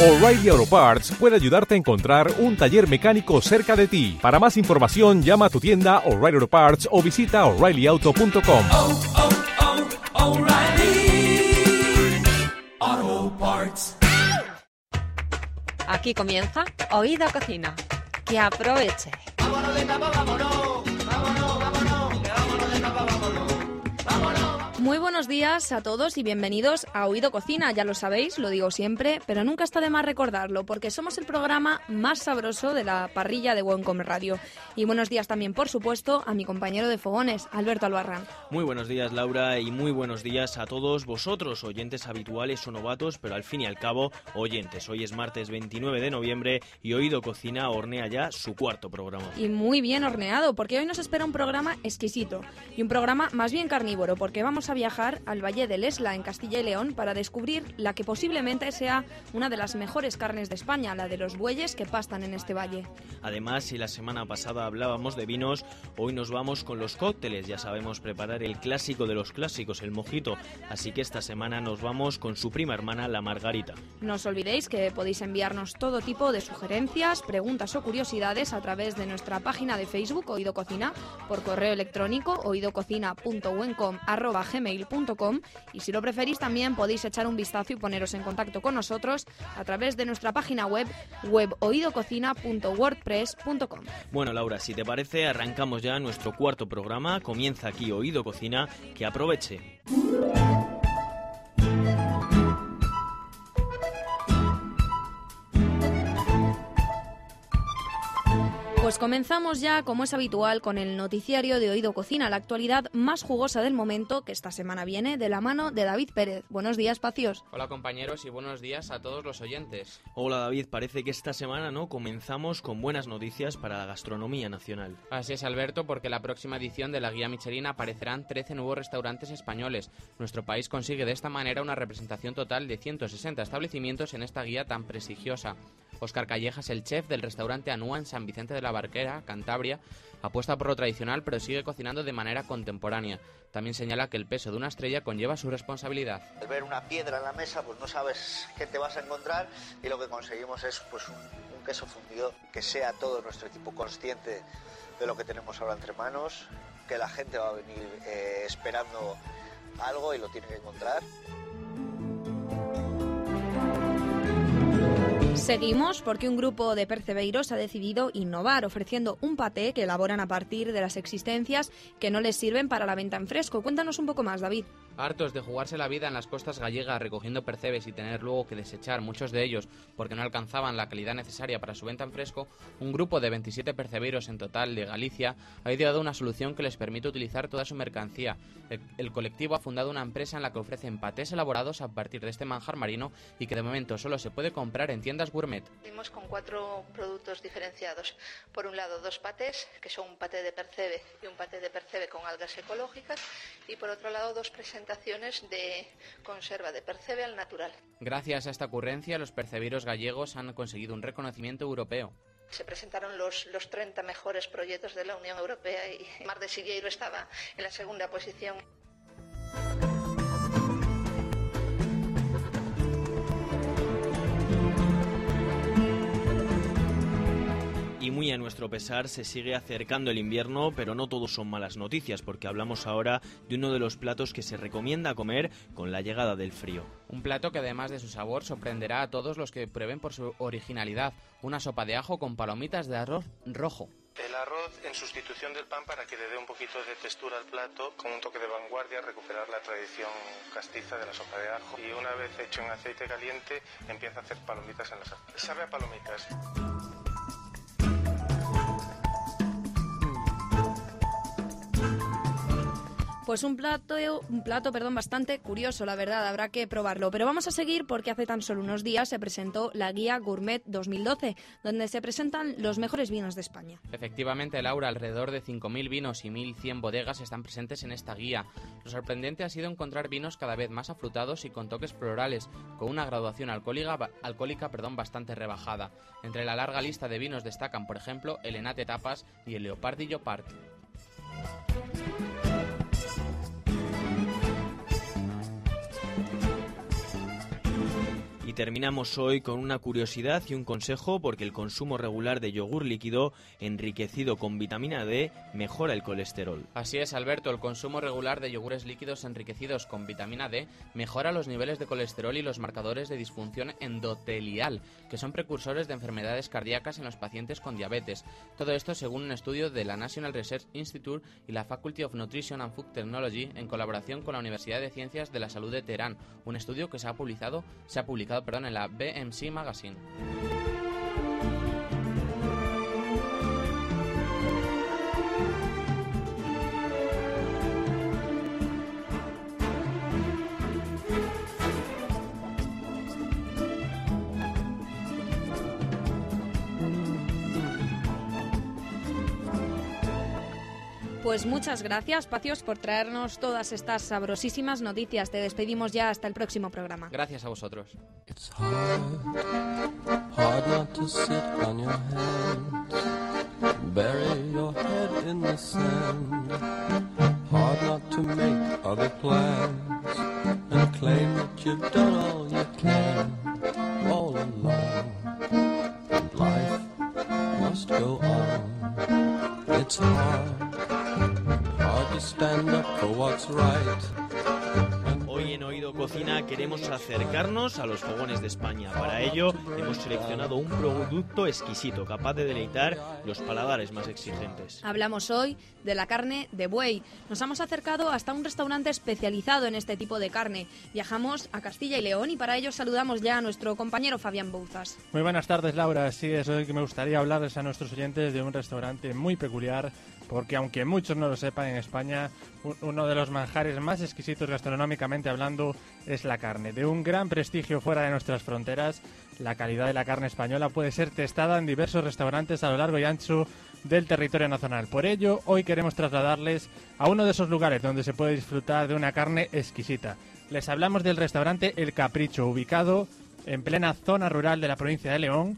O'Reilly Auto Parts puede ayudarte a encontrar un taller mecánico cerca de ti. Para más información, llama a tu tienda O'Reilly Auto Parts o visita oreillyauto.com. oh, oh, Parts. Aquí comienza Oído Cocina. Que aproveche. Muy buenos días a todos y bienvenidos a Oído Cocina. Ya lo sabéis, lo digo siempre, pero nunca está de más recordarlo porque somos el programa más sabroso de la parrilla de Buen Comer Radio. Y buenos días también, por supuesto, a mi compañero de fogones, Alberto Albarrán. Muy buenos días Laura y muy buenos días a todos vosotros, oyentes habituales o novatos, pero al fin y al cabo oyentes. Hoy es martes 29 de noviembre y Oído Cocina hornea ya su cuarto programa. Y muy bien horneado, porque hoy nos espera un programa exquisito y un programa más bien carnívoro, porque vamos a viajar al Valle del Esla, en Castilla y León, para descubrir la que posiblemente sea una de las mejores carnes de España, la de los bueyes que pastan en este valle. Además, si la semana pasada hablábamos de vinos, hoy nos vamos con los cócteles. Ya sabemos preparar el clásico de los clásicos, el mojito. Así que esta semana nos vamos con su prima hermana, la Margarita. No os olvidéis que podéis enviarnos todo tipo de sugerencias, preguntas o curiosidades a través de nuestra página de Facebook, Oído Cocina, por correo electrónico y si lo preferís también podéis echar un vistazo y poneros en contacto con nosotros a través de nuestra página web weboidococina.wordpress.com. Bueno, Laura, si te parece, arrancamos ya nuestro cuarto programa. Comienza aquí Oído Cocina. Que aproveche. Pues comenzamos ya, como es habitual, con el noticiario de Oído Cocina, la actualidad más jugosa del momento, que esta semana viene de la mano de David Pérez. Buenos días, Pacios. Hola compañeros y buenos días a todos los oyentes. Hola David, parece que esta semana no comenzamos con buenas noticias para la gastronomía nacional. Así es Alberto, porque la próxima edición de la guía Michelin aparecerán 13 nuevos restaurantes españoles. Nuestro país consigue de esta manera una representación total de 160 establecimientos en esta guía tan prestigiosa. Oscar Callejas, el chef del restaurante Anúa en San Vicente de la Barquera, Cantabria, apuesta por lo tradicional pero sigue cocinando de manera contemporánea. También señala que el peso de una estrella conlleva su responsabilidad. Al ver una piedra en la mesa, pues no sabes qué te vas a encontrar y lo que conseguimos es pues un, un queso fundido que sea todo nuestro equipo consciente de lo que tenemos ahora entre manos, que la gente va a venir eh, esperando algo y lo tiene que encontrar. Seguimos porque un grupo de percebeiros ha decidido innovar ofreciendo un paté que elaboran a partir de las existencias que no les sirven para la venta en fresco. Cuéntanos un poco más, David. Hartos de jugarse la vida en las costas gallegas recogiendo percebes y tener luego que desechar muchos de ellos porque no alcanzaban la calidad necesaria para su venta en fresco, un grupo de 27 perceberos en total de Galicia ha ideado una solución que les permite utilizar toda su mercancía. El, el colectivo ha fundado una empresa en la que ofrecen patés elaborados a partir de este manjar marino y que de momento solo se puede comprar en tiendas gourmet. Venimos con cuatro productos diferenciados. Por un lado, dos patés, que son un paté de percebe y un paté de percebe con algas ecológicas, y por otro lado, dos presentaciones de conserva de percebe al natural. Gracias a esta ocurrencia, los perceberos gallegos han conseguido un reconocimiento europeo. Se presentaron los, los 30 mejores proyectos de la Unión Europea y Mar de Silleiro estaba en la segunda posición. Y a nuestro pesar se sigue acercando el invierno, pero no todos son malas noticias, porque hablamos ahora de uno de los platos que se recomienda comer con la llegada del frío. Un plato que además de su sabor sorprenderá a todos los que prueben por su originalidad, una sopa de ajo con palomitas de arroz rojo. El arroz en sustitución del pan para que le dé un poquito de textura al plato, con un toque de vanguardia, recuperar la tradición castiza de la sopa de ajo. Y una vez hecho en aceite caliente, empieza a hacer palomitas en la sartén. Sabe a palomitas. Pues un plato, un plato, perdón, bastante curioso, la verdad, habrá que probarlo. Pero vamos a seguir porque hace tan solo unos días se presentó la guía Gourmet 2012, donde se presentan los mejores vinos de España. Efectivamente, Laura, alrededor de 5.000 vinos y 1.100 bodegas están presentes en esta guía. Lo sorprendente ha sido encontrar vinos cada vez más afrutados y con toques florales, con una graduación alcohólica, alcohólica perdón, bastante rebajada. Entre la larga lista de vinos destacan, por ejemplo, el Enate Tapas y el Leopardillo Park. Terminamos hoy con una curiosidad y un consejo porque el consumo regular de yogur líquido enriquecido con vitamina D mejora el colesterol. Así es, Alberto, el consumo regular de yogures líquidos enriquecidos con vitamina D mejora los niveles de colesterol y los marcadores de disfunción endotelial, que son precursores de enfermedades cardíacas en los pacientes con diabetes. Todo esto según un estudio de la National Research Institute y la Faculty of Nutrition and Food Technology en colaboración con la Universidad de Ciencias de la Salud de Teherán, un estudio que se ha publicado, se ha publicado perdón, en la BMC Magazine. Pues muchas gracias, Pacios, por traernos todas estas sabrosísimas noticias. Te despedimos ya hasta el próximo programa. Gracias a vosotros. It's hard, Hoy en Oído Cocina queremos acercarnos a los fogones de España. Para ello hemos seleccionado un producto exquisito, capaz de deleitar los paladares más exigentes. Hablamos hoy de la carne de buey. Nos hemos acercado hasta un restaurante especializado en este tipo de carne. Viajamos a Castilla y León y para ello saludamos ya a nuestro compañero Fabián Bouzas. Muy buenas tardes, Laura. Sí, es hoy que me gustaría hablarles a nuestros oyentes de un restaurante muy peculiar, porque aunque muchos no lo sepan, en España un- uno de los manjares más exquisitos gastronómicamente hablando es la carne. De un gran prestigio fuera de nuestras fronteras, la calidad de la carne española puede ser testada en diversos restaurantes a lo largo y ancho del territorio nacional. Por ello, hoy queremos trasladarles a uno de esos lugares donde se puede disfrutar de una carne exquisita. Les hablamos del restaurante El Capricho, ubicado en plena zona rural de la provincia de León.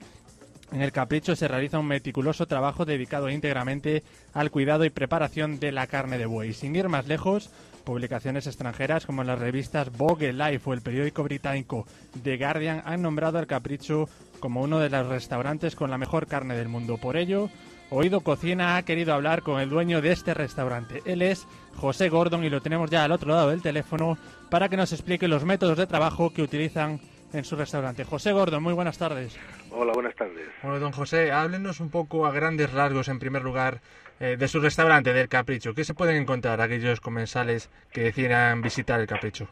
En el Capricho se realiza un meticuloso trabajo dedicado íntegramente al cuidado y preparación de la carne de buey. Sin ir más lejos, publicaciones extranjeras como las revistas Vogue Life o el periódico británico The Guardian han nombrado al Capricho como uno de los restaurantes con la mejor carne del mundo. Por ello, Oído Cocina ha querido hablar con el dueño de este restaurante. Él es José Gordon y lo tenemos ya al otro lado del teléfono para que nos explique los métodos de trabajo que utilizan en su restaurante. José Gordon, muy buenas tardes. Hola, buenas tardes. Bueno, don José, háblenos un poco a grandes rasgos, en primer lugar, eh, de su restaurante, del Capricho. ¿Qué se pueden encontrar aquellos comensales que decidan visitar el Capricho?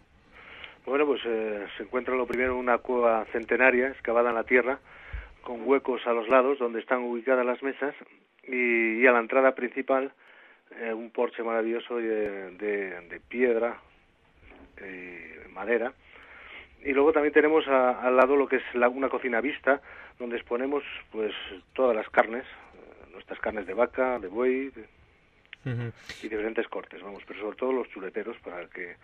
Bueno, pues eh, se encuentra lo primero una cueva centenaria excavada en la tierra, con huecos a los lados donde están ubicadas las mesas y, y a la entrada principal eh, un porche maravilloso de, de- de piedra y madera. Y luego también tenemos a- al lado lo que es la- una cocina vista, donde exponemos pues todas las carnes, eh, nuestras carnes de vaca, de buey de- y diferentes cortes, vamos, pero sobre todo los chuleteros para que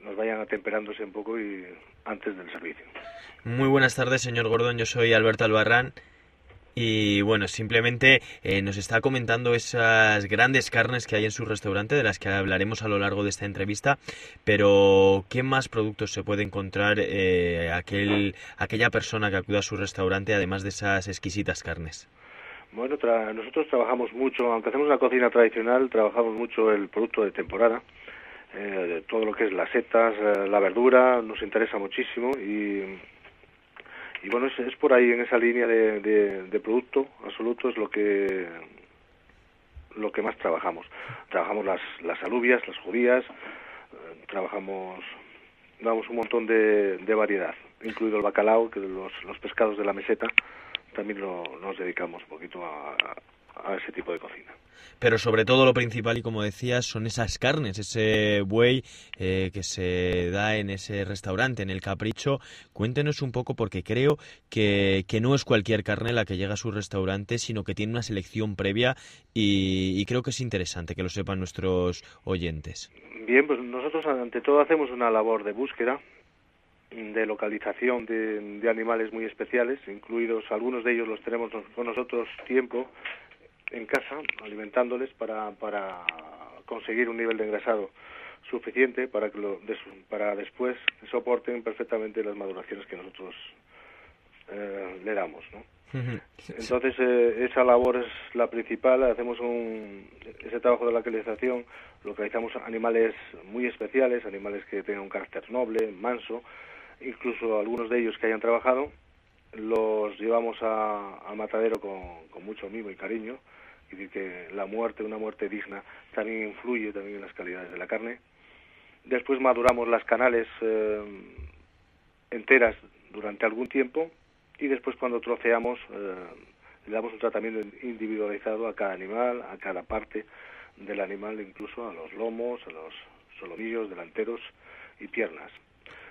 nos vayan atemperándose un poco y antes del servicio. Muy buenas tardes, señor Gordon. Yo soy Alberto Albarrán. Y bueno, simplemente eh, nos está comentando esas grandes carnes que hay en su restaurante, de las que hablaremos a lo largo de esta entrevista. Pero, ¿qué más productos se puede encontrar eh, aquel, aquella persona que acuda a su restaurante, además de esas exquisitas carnes? Bueno, tra- nosotros trabajamos mucho, aunque hacemos una cocina tradicional, trabajamos mucho el producto de temporada, eh, todo lo que es las setas, eh, la verdura, nos interesa muchísimo y, y bueno, es, es por ahí en esa línea de, de- producto absoluto es lo que lo que más trabajamos. Trabajamos las, las alubias, las judías, eh, trabajamos, damos un montón de, de variedad, incluido el bacalao, que los, los pescados de la meseta, también lo, nos dedicamos un poquito a, a ese tipo de cocina. Pero sobre todo lo principal, y como decías, son esas carnes, ese buey eh, que se da en ese restaurante, en el Capricho. Cuéntenos un poco, porque creo que, que no es cualquier carne la que llega a su restaurante, sino que tiene una selección previa y, y creo que es interesante que lo sepan nuestros oyentes. Bien, pues nosotros ante todo hacemos una labor de búsqueda, de localización de, de animales muy especiales, incluidos algunos de ellos los tenemos con nosotros tiempo en casa, alimentándoles para, para conseguir un nivel de engrasado suficiente para que lo, des- para después soporten perfectamente las maduraciones que nosotros eh, le damos, ¿no? Entonces, eh, esa labor es la principal. Hacemos un, ese trabajo de localización, localizamos animales muy especiales, animales que tengan un carácter noble, manso, incluso algunos de ellos que hayan trabajado, los llevamos a, al matadero con, con mucho mimo y cariño. Es decir, que la muerte, una muerte digna, también influye también en las calidades de la carne. Después maduramos las canales eh, enteras durante algún tiempo y después cuando troceamos eh, le damos un tratamiento individualizado a cada animal, a cada parte del animal, incluso a los lomos, a los solomillos delanteros y piernas.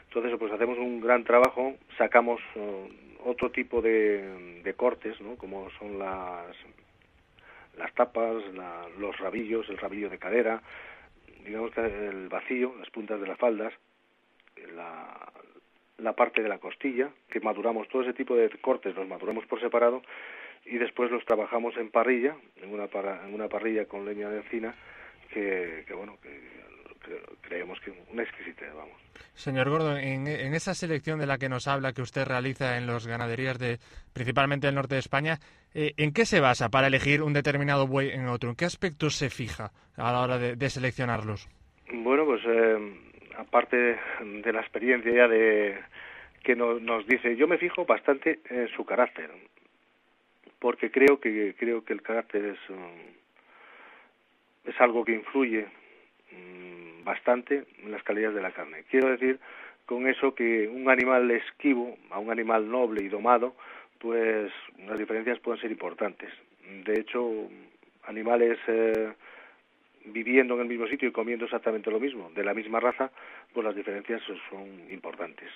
Entonces, pues hacemos un gran trabajo, sacamos eh, otro tipo de, de cortes, ¿no? como son las, las tapas, la- los rabillos, el rabillo de cadera, digamos que el vacío, las puntas de las faldas, la, la parte de la costilla, que maduramos todo ese tipo de cortes, los maduramos por separado y después los trabajamos en parrilla, en una, para- en una parrilla con leña de encina, que, que bueno, que, creemos que una exquisitez, vamos. Señor Gordon, en, en esa selección de la que nos habla que usted realiza en las ganaderías de principalmente del norte de España, eh, ¿en qué se basa para elegir un determinado buey en otro? ¿En qué aspectos se fija a la hora de, de seleccionarlos? Bueno, pues eh, aparte de la experiencia ya de que no- nos dice, yo me fijo bastante en su carácter, porque creo que creo que el carácter es um, es algo que influye mm, bastante las calidades de la carne. Quiero decir con eso que un animal esquivo a un animal noble y domado, pues las diferencias pueden ser importantes. De hecho, animales eh, viviendo en el mismo sitio y comiendo exactamente lo mismo, de la misma raza, pues las diferencias son importantes.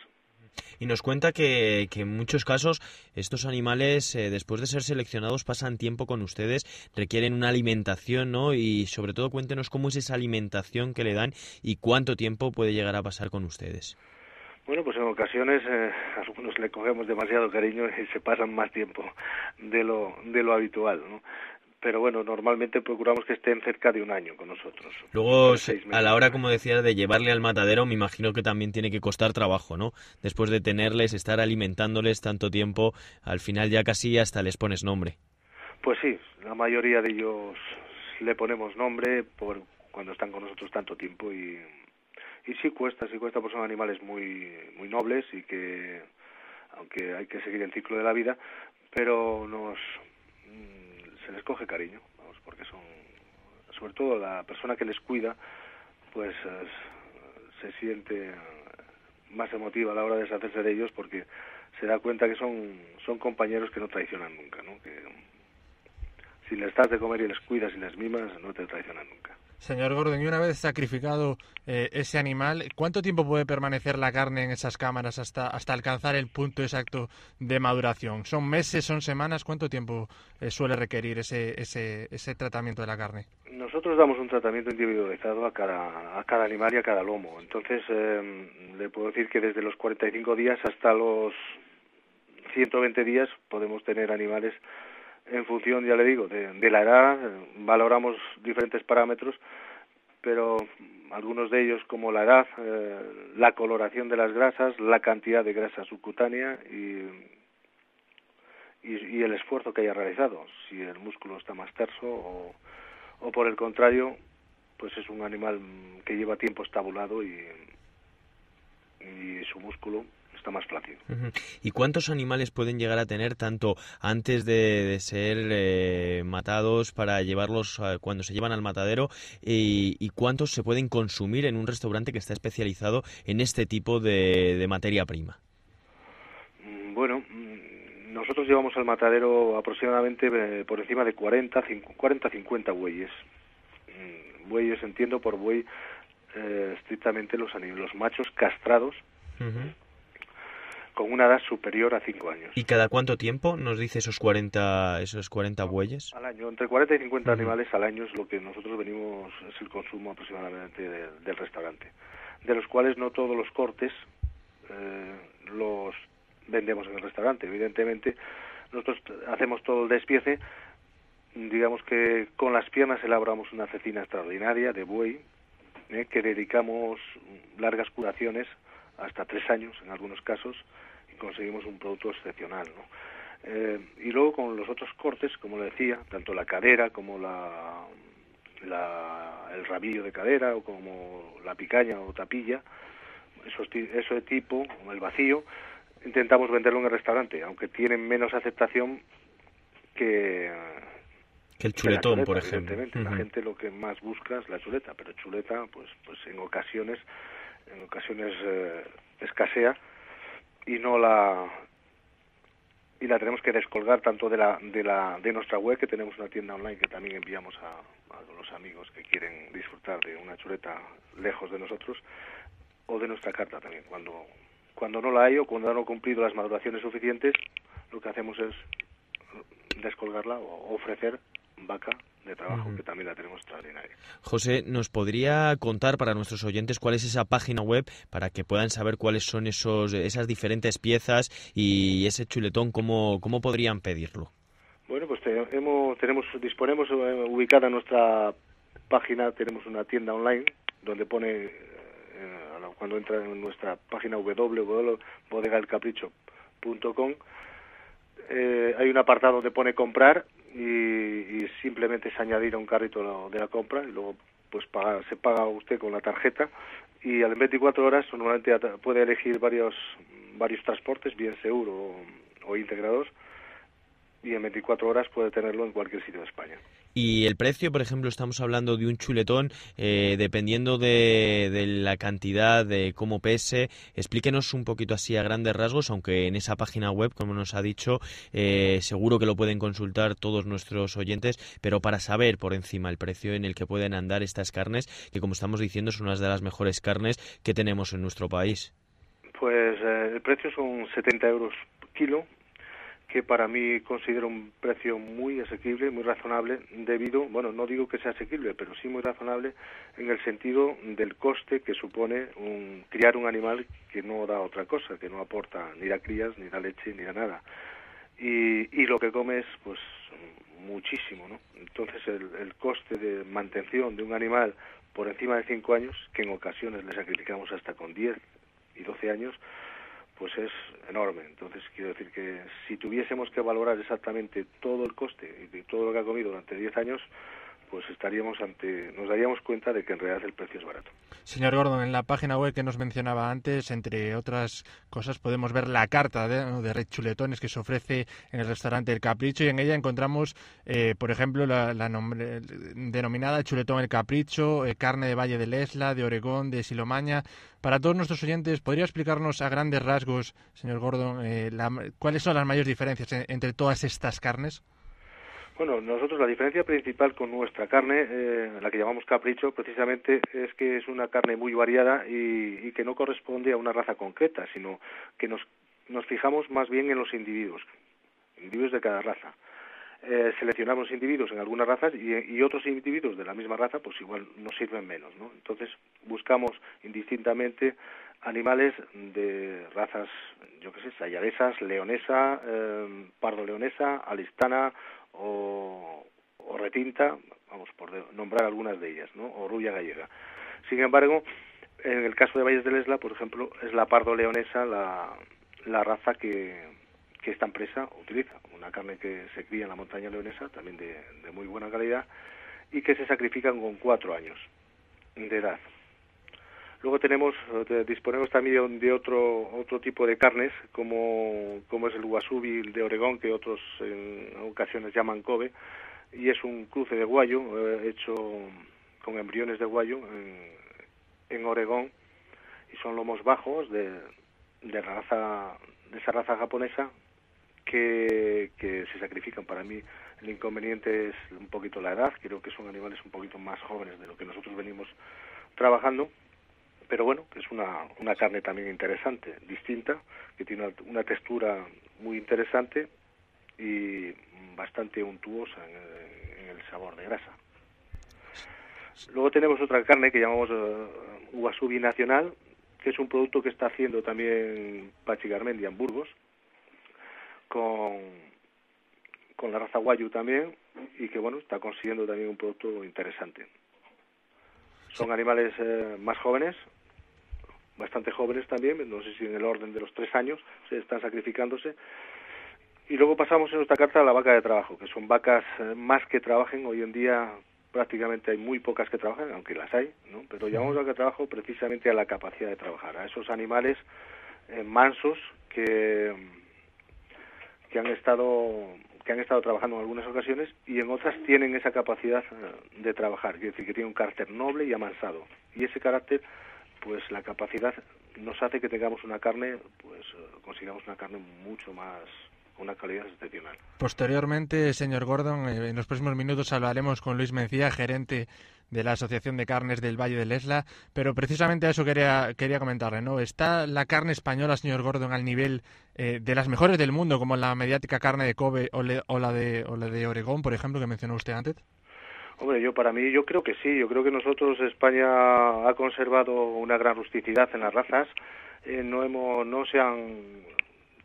Y nos cuenta que, que en muchos casos estos animales, eh, después de ser seleccionados, pasan tiempo con ustedes, requieren una alimentación, ¿no? Y sobre todo cuéntenos cómo es esa alimentación que le dan y cuánto tiempo puede llegar a pasar con ustedes. Bueno, pues en ocasiones eh, algunos le cogemos demasiado cariño y se pasan más tiempo de lo, de lo habitual, ¿no? Pero bueno, normalmente procuramos que estén cerca de un año con nosotros. Luego, a la hora, como decía, de llevarle al matadero, me imagino que también tiene que costar trabajo, ¿no? Después de tenerles, estar alimentándoles tanto tiempo, al final ya casi hasta les pones nombre. Pues sí, la mayoría de ellos le ponemos nombre por cuando están con nosotros tanto tiempo y, y sí cuesta, sí cuesta, porque son animales muy, muy nobles y que, aunque hay que seguir el ciclo de la vida, pero nos se les coge cariño, vamos, porque son, sobre todo la persona que les cuida, pues eh, se siente más emotiva a la hora de deshacerse de ellos porque se da cuenta que son, son compañeros que no traicionan nunca, ¿no? Que, si les das de comer y les cuidas y les mimas, no te traicionan nunca. Señor Gordon, y una vez sacrificado eh, ese animal, ¿cuánto tiempo puede permanecer la carne en esas cámaras hasta, hasta alcanzar el punto exacto de maduración? ¿Son meses, son semanas? ¿Cuánto tiempo eh, suele requerir ese, ese, ese tratamiento de la carne? Nosotros damos un tratamiento individualizado a cada, a cada animal y a cada lomo. Entonces, eh, le puedo decir que desde los 45 días hasta los 120 días podemos tener animales en función, ya le digo, de, de la edad. eh, Valoramos diferentes parámetros, pero algunos de ellos como la edad, eh, la coloración de las grasas, la cantidad de grasa subcutánea y, y, y el esfuerzo que haya realizado. Si el músculo está más terso o, o por el contrario, pues es un animal que lleva tiempo estabulado y, y su músculo está más flácido. Ujú. ¿Y cuántos animales pueden llegar a tener tanto antes de, de ser eh, matados para llevarlos a- cuando se llevan al matadero y, y cuántos se pueden consumir en un restaurante que está especializado en este tipo de, de materia prima? Mm, Bueno, mm, nosotros llevamos al matadero aproximadamente eh, por encima de 40, 40-50 bueyes. Mm, Bueyes entiendo por buey eh, estrictamente los machos castrados con una edad superior a 5 años. ¿Y cada cuánto tiempo nos dice esos 40, esos 40 bueyes? Al año, entre 40 y 50 animales al año es lo que nosotros venimos, es el consumo aproximadamente de- del restaurante, de los cuales no todos los cortes eh, los vendemos en el restaurante. Evidentemente, nosotros hacemos todo el despiece, digamos que con las piernas elaboramos una cecina extraordinaria de buey, eh, que dedicamos largas curaciones, hasta tres años en algunos casos, conseguimos un producto excepcional, ¿no? Eh, y luego con los otros cortes, como le decía, tanto la cadera como la, la, el rabillo de cadera o como la picaña o tapilla, eso, eso de tipo, como el vacío, intentamos venderlo en el restaurante, aunque tienen menos aceptación que que el chuletón, por ejemplo. La gente lo que más busca es la chuleta, pero chuleta, pues, pues en ocasiones, en ocasiones eh, escasea y no la y la tenemos que descolgar tanto de la de la de nuestra web que tenemos una tienda online que también enviamos a, a los amigos que quieren disfrutar de una chuleta lejos de nosotros o de nuestra carta también. Cuando cuando no la hay o cuando no han cumplido las maduraciones suficientes lo que hacemos es descolgarla o ofrecer vaca de trabajo, que también la tenemos extraordinaria. José, ¿nos podría contar para nuestros oyentes cuál es esa página web para que puedan saber cuáles son esos, esas diferentes piezas y ese chuletón, cómo, cómo podrían pedirlo? Bueno, pues tenemos, tenemos disponemos eh, ubicada nuestra página, tenemos una tienda online donde pone, eh, cuando entra en nuestra página www.bodegaelcapricho.com, eh, hay un apartado donde pone comprar y, simplemente es añadir a un carrito de la compra y luego pues paga, se paga usted con la tarjeta y a las 24 horas normalmente puede elegir varios varios transportes, bien seguro o integrados y en 24 horas puede tenerlo en cualquier sitio de España. Y el precio, por ejemplo, estamos hablando de un chuletón, eh, dependiendo de, la cantidad, de cómo pese. Explíquenos un poquito así a grandes rasgos, aunque en esa página web, como nos ha dicho, eh, seguro que lo pueden consultar todos nuestros oyentes, pero para saber por encima el precio en el que pueden andar estas carnes, que como estamos diciendo son unas de las mejores carnes que tenemos en nuestro país. Pues eh, el precio son 70 euros kilo que para mí considero un precio muy asequible, muy razonable, debido, bueno, no digo que sea asequible, pero sí muy razonable en el sentido del coste que supone un, criar un animal que no da otra cosa, que no aporta ni da crías, ni da leche, ni da nada. Y, y lo que come es, pues, muchísimo, ¿no? Entonces, el, el coste de mantención de un animal por encima de 5 años, que en ocasiones le sacrificamos hasta con 10 y 12 años, pues es enorme. Entonces, quiero decir que si tuviésemos que valorar exactamente todo el coste y todo lo que ha comido durante 10 años, pues estaríamos ante, nos daríamos cuenta de que en realidad el precio es barato. Señor Gordon, en la página web que nos mencionaba antes, entre otras cosas, podemos ver la carta de, de red chuletones que se ofrece en el restaurante El Capricho y en ella encontramos, eh, por ejemplo, la, nombre, denominada chuletón El Capricho, eh, carne de Valle del Esla, de Oregón, de Silomaña. Para todos nuestros oyentes, ¿podría explicarnos a grandes rasgos, señor Gordon, eh, cuáles son las mayores diferencias entre todas estas carnes? Bueno, nosotros la diferencia principal con nuestra carne, eh, la que llamamos capricho, precisamente es que es una carne muy variada y, y que no corresponde a una raza concreta, sino que nos, nos fijamos más bien en los individuos, individuos de cada raza. Eh, seleccionamos individuos en algunas razas y, otros individuos de la misma raza, pues igual nos sirven menos, ¿no? Entonces buscamos indistintamente animales de razas, yo qué sé, sayadesas, leonesa, eh, pardo leonesa, alistana o, retinta, vamos por nombrar algunas de ellas, ¿no? o rubia gallega. Sin embargo, en el caso de Valles del Esla, por ejemplo, es la pardo leonesa la, raza que, que esta empresa utiliza, una carne que se cría en la montaña leonesa, también de, de muy buena calidad, y que se sacrifican con cuatro años de edad. Luego tenemos, eh, disponemos también de otro otro tipo de carnes, como, como es el wasubi de Oregón, que otros en ocasiones llaman Kobe, y es un cruce de guayo eh, hecho con embriones de guayo en, en Oregón, y son lomos bajos de, de, raza, de esa raza japonesa que, que se sacrifican. Para mí el inconveniente es un poquito la edad, creo que son animales un poquito más jóvenes de lo que nosotros venimos trabajando pero bueno, es una, una carne también interesante, distinta, que tiene una, textura muy interesante y bastante untuosa en el, sabor de grasa. Luego tenemos otra carne que llamamos uh, Nacional, que es un producto que está haciendo también Pachi Garmendia en Burgos, con, con la raza Guayu también, y que bueno, está consiguiendo también un producto interesante. Son animales eh, más jóvenes, bastante jóvenes también, no sé si en el orden de los tres años, se están sacrificándose. Y luego pasamos en nuestra carta a la vaca de trabajo, que son vacas eh, más que trabajen. Hoy en día prácticamente hay muy pocas que trabajan, aunque las hay, ¿no? pero llamamos vaca de trabajo precisamente a la capacidad de trabajar, a esos animales eh, mansos que, que han estado que han estado trabajando en algunas ocasiones y en otras tienen esa capacidad eh, de trabajar, es decir, que tienen un carácter noble y amansado. Y ese carácter, pues la capacidad nos hace que tengamos una carne, pues eh, consigamos una carne mucho más una calidad excepcional. Posteriormente, señor Gordon, eh, en los próximos minutos hablaremos con Luis Mencía, gerente de la Asociación de Carnes del Valle del Esla, pero precisamente a eso quería, quería comentarle, ¿no? ¿Está la carne española, señor Gordon, al nivel eh, de las mejores del mundo, como la mediática carne de Kobe o, le- o la de, o la de Oregón, por ejemplo, que mencionó usted antes? Hombre, yo para mí, yo creo que sí. Yo creo que nosotros, España ha conservado una gran rusticidad en las razas. Eh, no hemos, no se han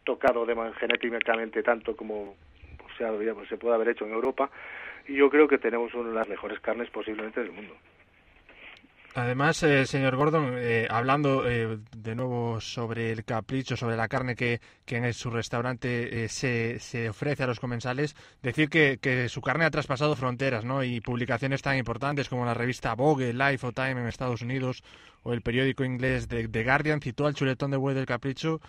tocado de genéticamente tanto como se, puede haber hecho en Europa. Y yo creo que tenemos una de las mejores carnes posiblemente del mundo. Además, eh, señor Gordon, eh, hablando eh, de nuevo sobre el capricho, sobre la carne que, que en su restaurante eh, se, se ofrece a los comensales, decir que, que su carne ha traspasado fronteras, ¿no? Y publicaciones tan importantes como la revista Vogue, Life o Time en Estados Unidos o el periódico inglés The, The Guardian citó al chuletón de buey del capricho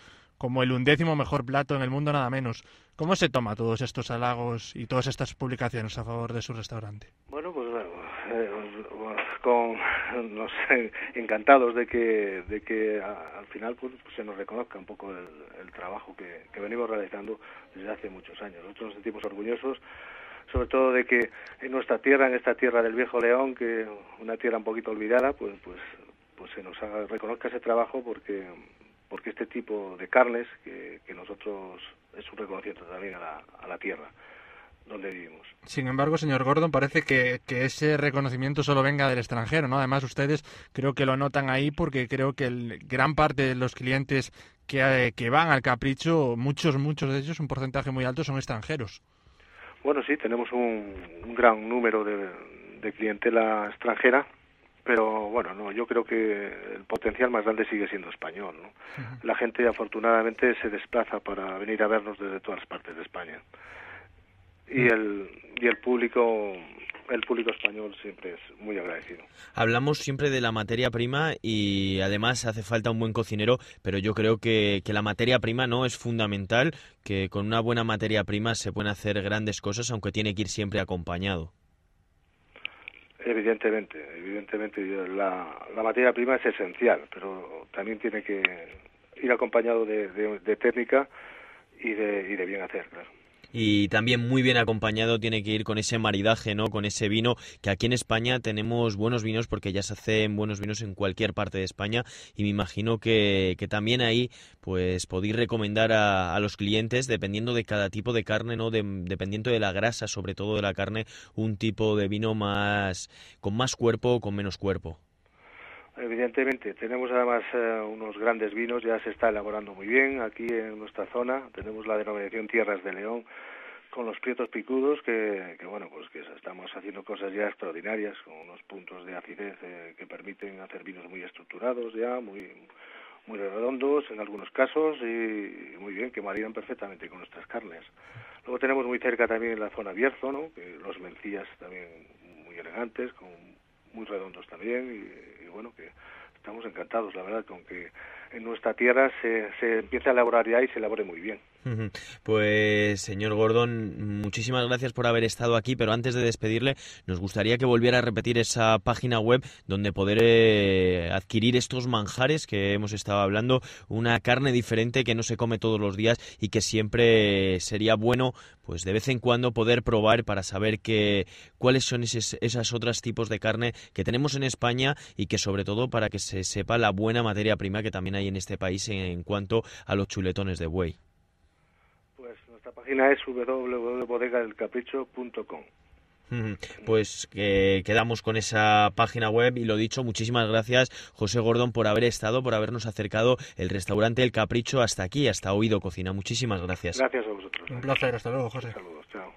como el undécimo mejor plato en el mundo, nada menos. ¿Cómo se toma todos estos halagos y todas estas publicaciones a favor de su restaurante? Bueno, pues eh, con, no sé, encantados de que, de que al final pues, se nos reconozca un poco el, trabajo que, venimos realizando desde hace muchos años. Nosotros nos sentimos orgullosos, sobre todo de que en nuestra tierra, en esta tierra del viejo León, que una tierra un poquito olvidada, pues, pues, pues se nos reconozca ese trabajo porque porque este tipo de carnes que, que nosotros es un reconocimiento también a la, a la tierra donde vivimos. Sin embargo, señor Gordon, parece que, que ese reconocimiento solo venga del extranjero, ¿no? Además, ustedes creo que lo notan ahí porque creo que el, gran parte de los clientes que, eh, que van al Capricho, muchos, muchos de ellos, un porcentaje muy alto, son extranjeros. Bueno, sí, tenemos un, un gran número de, de clientela extranjera, pero bueno, no, yo creo que el potencial más grande sigue siendo español, ¿no? La gente afortunadamente se desplaza para venir a vernos desde todas las partes de España. Y el y el público el público español siempre es muy agradecido. Hablamos siempre de la materia prima y además hace falta un buen cocinero, pero yo creo que, que la materia prima no es fundamental, que con una buena materia prima se pueden hacer grandes cosas, aunque tiene que ir siempre acompañado. Evidentemente, evidentemente la, la materia prima es esencial, pero también tiene que ir acompañado de, de- técnica y de, y de bien hacer, claro. Y también muy bien acompañado tiene que ir con ese maridaje, ¿no? Con ese vino, que aquí en España tenemos buenos vinos porque ya se hacen buenos vinos en cualquier parte de España y me imagino que, que también ahí pues podéis recomendar a, a los clientes, dependiendo de cada tipo de carne, ¿no? De- dependiendo de la grasa, sobre todo de la carne, un tipo de vino más con más cuerpo o con menos cuerpo. Evidentemente, tenemos además eh, unos grandes vinos, ya se está elaborando muy bien aquí en nuestra zona. Tenemos la denominación Tierras de León con los prietos picudos, que, bueno, pues que estamos haciendo cosas ya extraordinarias, con unos puntos de acidez eh, que permiten hacer vinos muy estructurados ya, muy muy redondos en algunos casos y, muy bien, que maridan perfectamente con nuestras carnes. Luego tenemos muy cerca también la zona Bierzo, ¿no? los mencías también muy elegantes, con muy redondos también y, y bueno que estamos encantados la verdad con que en nuestra tierra se, se empiece a elaborar ya y se elabore muy bien. Pues, señor Gordon, muchísimas gracias por haber estado aquí, pero antes de despedirle, nos gustaría que volviera a repetir esa página web donde poder eh, adquirir estos manjares que hemos estado hablando, una carne diferente que no se come todos los días y que siempre sería bueno, pues de vez en cuando poder probar para saber que, cuáles son esos, esas otras tipos de carne que tenemos en España y que sobre todo para que se sepa la buena materia prima que también hay en este país en, en cuanto a los chuletones de buey. pues nuestra página es www.bodegadelcapricho.com. Pues que quedamos con esa página web y lo dicho, muchísimas gracias José Gordón por haber estado, por habernos acercado el restaurante El Capricho hasta aquí, hasta Oído Cocina. Muchísimas gracias. gracias a vosotros Un placer, hasta luego, José. saludos chao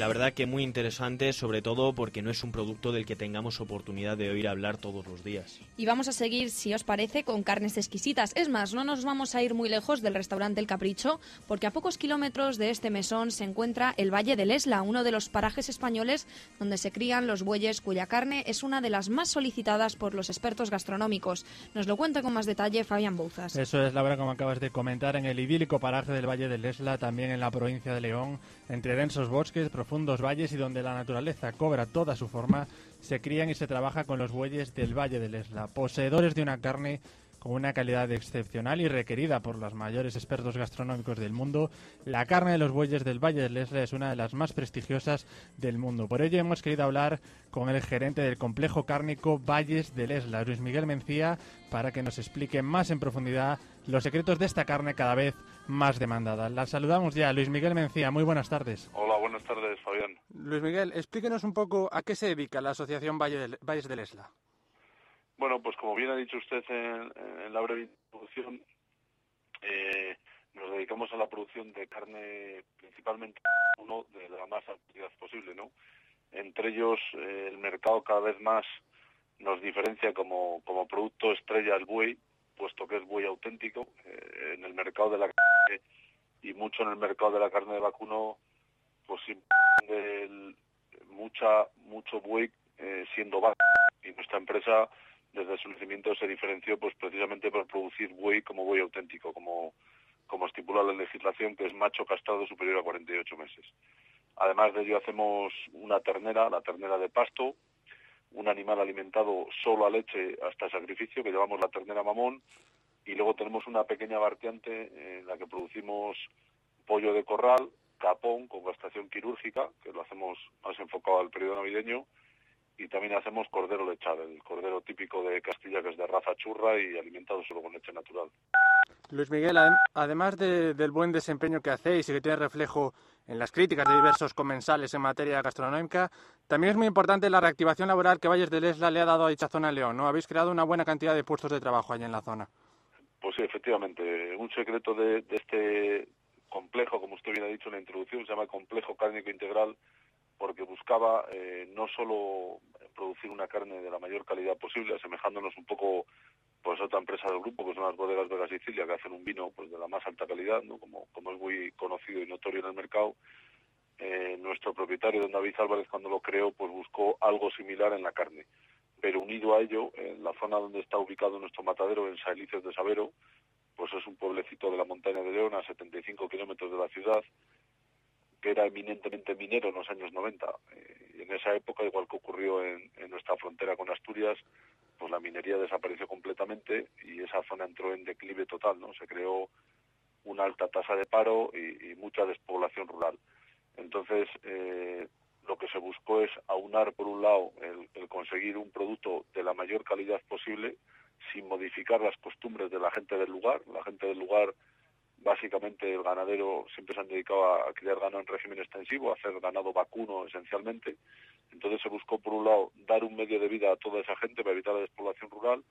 La verdad que muy interesante, sobre todo porque no es un producto del que tengamos oportunidad de oír hablar todos los días. Y vamos a seguir, si os parece, con carnes exquisitas. Es más, no nos vamos a ir muy lejos del restaurante El Capricho, porque a pocos kilómetros de este mesón se encuentra el Valle del Esla, uno de los parajes españoles donde se crían los bueyes, cuya carne es una de las más solicitadas por los expertos gastronómicos. Nos lo cuenta con más detalle Fabián Bouzas. Eso es, Laura, como acabas de comentar, en el idílico paraje del Valle del Esla, también en la provincia de León, entre densos bosques, profundos valles y donde la naturaleza cobra toda su forma, se crían y se trabaja con los bueyes del Valle del Esla, poseedores de una carne con una calidad excepcional y requerida por los mayores expertos gastronómicos del mundo, la carne de los bueyes del Valle del Esla es una de las más prestigiosas del mundo. Por ello hemos querido hablar con el gerente del complejo cárnico Valles del Esla, Luis Miguel Mencía, para que nos explique más en profundidad los secretos de esta carne cada vez más demandada. La saludamos ya, Luis Miguel Mencía. Muy buenas tardes. Hola, buenas tardes, Fabián. Luis Miguel, explíquenos un poco a qué se dedica la Asociación Valle del- Valles del Esla. Bueno, pues como bien ha dicho usted en, en la breve introducción, eh, nos dedicamos a la producción de carne principalmente uno de la más alta calidad posible, ¿no? Entre ellos eh, el mercado cada vez más nos diferencia como, como producto estrella el buey, puesto que es buey auténtico. Eh, en el mercado de la y mucho en el mercado de la carne de vacuno, pues mucha mucho buey eh, siendo vaca y nuestra empresa desde su nacimiento se diferenció pues precisamente por producir buey como buey auténtico, como, como estipula la legislación, que es macho castrado superior a 48 meses. Además de ello hacemos una ternera, la ternera de pasto, un animal alimentado solo a leche hasta sacrificio, que llamamos la ternera mamón, y luego tenemos una pequeña vertiente en la que producimos pollo de corral, capón con castración quirúrgica, que lo hacemos más enfocado al periodo navideño, y también hacemos cordero lechado, el cordero típico de Castilla que es de raza churra y alimentado solo con leche natural. Luis Miguel, adem- además de- del buen desempeño que hacéis y que tiene reflejo en las críticas de diversos comensales en materia gastronómica, también es muy importante la reactivación laboral que Valles del Esla le ha dado a dicha zona de León, ¿no? Habéis creado una buena cantidad de puestos de trabajo allí en la zona. Sí, efectivamente, un secreto de, de este complejo, como usted bien ha dicho en la introducción, se llama complejo cárnico integral porque buscaba eh, no solo producir una carne de la mayor calidad posible, asemejándonos un poco pues a otra empresa del grupo, que son las bodegas Vega Sicilia, que hacen un vino pues de la más alta calidad, ¿no? como, como es muy conocido y notorio en el mercado. Eh, nuestro propietario, don David Álvarez, cuando lo creó, pues buscó algo similar en la carne. Pero unido a ello, en la zona donde está ubicado nuestro matadero, en Saelices de Sabero, pues es un pueblecito de la montaña de León, a 75 kilómetros de la ciudad, que era eminentemente minero en los años 90. Eh, en esa época, igual que ocurrió en, nuestra frontera con Asturias, pues la minería desapareció completamente y esa zona entró en declive total, ¿no? Se creó una alta tasa de paro y, y mucha despoblación rural. Entonces, eh, lo que se buscó es aunar, por un lado, el, conseguir un producto de la mayor calidad posible, sin modificar las costumbres de la gente del lugar. La gente del lugar, básicamente, el ganadero siempre se han dedicado a, criar ganado en régimen extensivo, a hacer ganado vacuno esencialmente. Entonces se buscó, por un lado, dar un medio de vida a toda esa gente para evitar la despoblación rural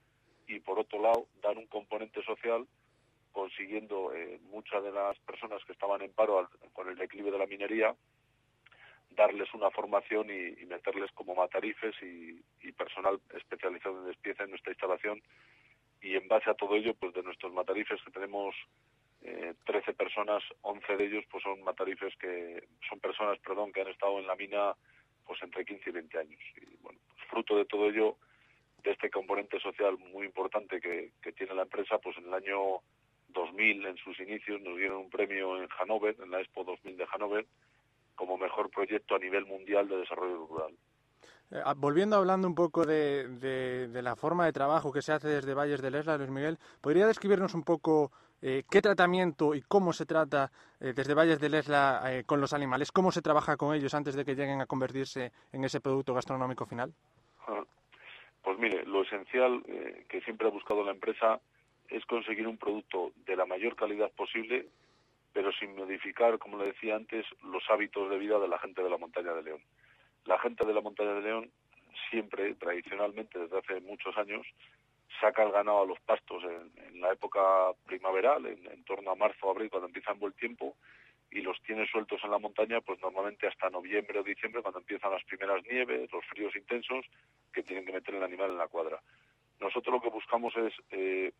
y, por otro lado, dar un componente social consiguiendo eh, muchas de las personas que estaban en paro con el declive de la minería, darles una formación y, meterles como matarifes y, y personal especializado en despiece en nuestra instalación. Y en base a todo ello, pues de nuestros matarifes que tenemos eh, 13 personas, 11 de ellos pues son matarifes que son personas, perdón, que han estado en la mina pues entre 15 y 20 años. Y bueno, pues, fruto de todo ello, de este componente social muy importante que, que tiene la empresa, pues en el año 2000, en sus inicios, nos dieron un premio en Hannover, en la Expo 2000 de Hannover, como mejor proyecto a nivel mundial de desarrollo rural. Eh, ah, volviendo hablando un poco de, de- de la forma de trabajo que se hace desde Valles del Esla, Luis Miguel, ¿podría describirnos un poco eh, qué tratamiento y cómo se trata eh, desde Valles del Esla eh, con los animales? ¿Cómo se trabaja con ellos antes de que lleguen a convertirse en ese producto gastronómico final? Ah, Pues mire, lo esencial eh, que siempre ha buscado la empresa es conseguir un producto de la mayor calidad posible, pero sin modificar, como le decía antes, los hábitos de vida de la gente de la montaña de León. La gente de la montaña de León siempre, tradicionalmente, desde hace muchos años, saca el ganado a los pastos en, en la época primaveral, en, en torno a marzo abril, cuando empieza un buen tiempo, y los tienes sueltos en la montaña, pues normalmente hasta noviembre o diciembre, cuando empiezan las primeras nieves, los fríos intensos, que tienen que meter el animal en la cuadra. Nosotros lo que buscamos es eh,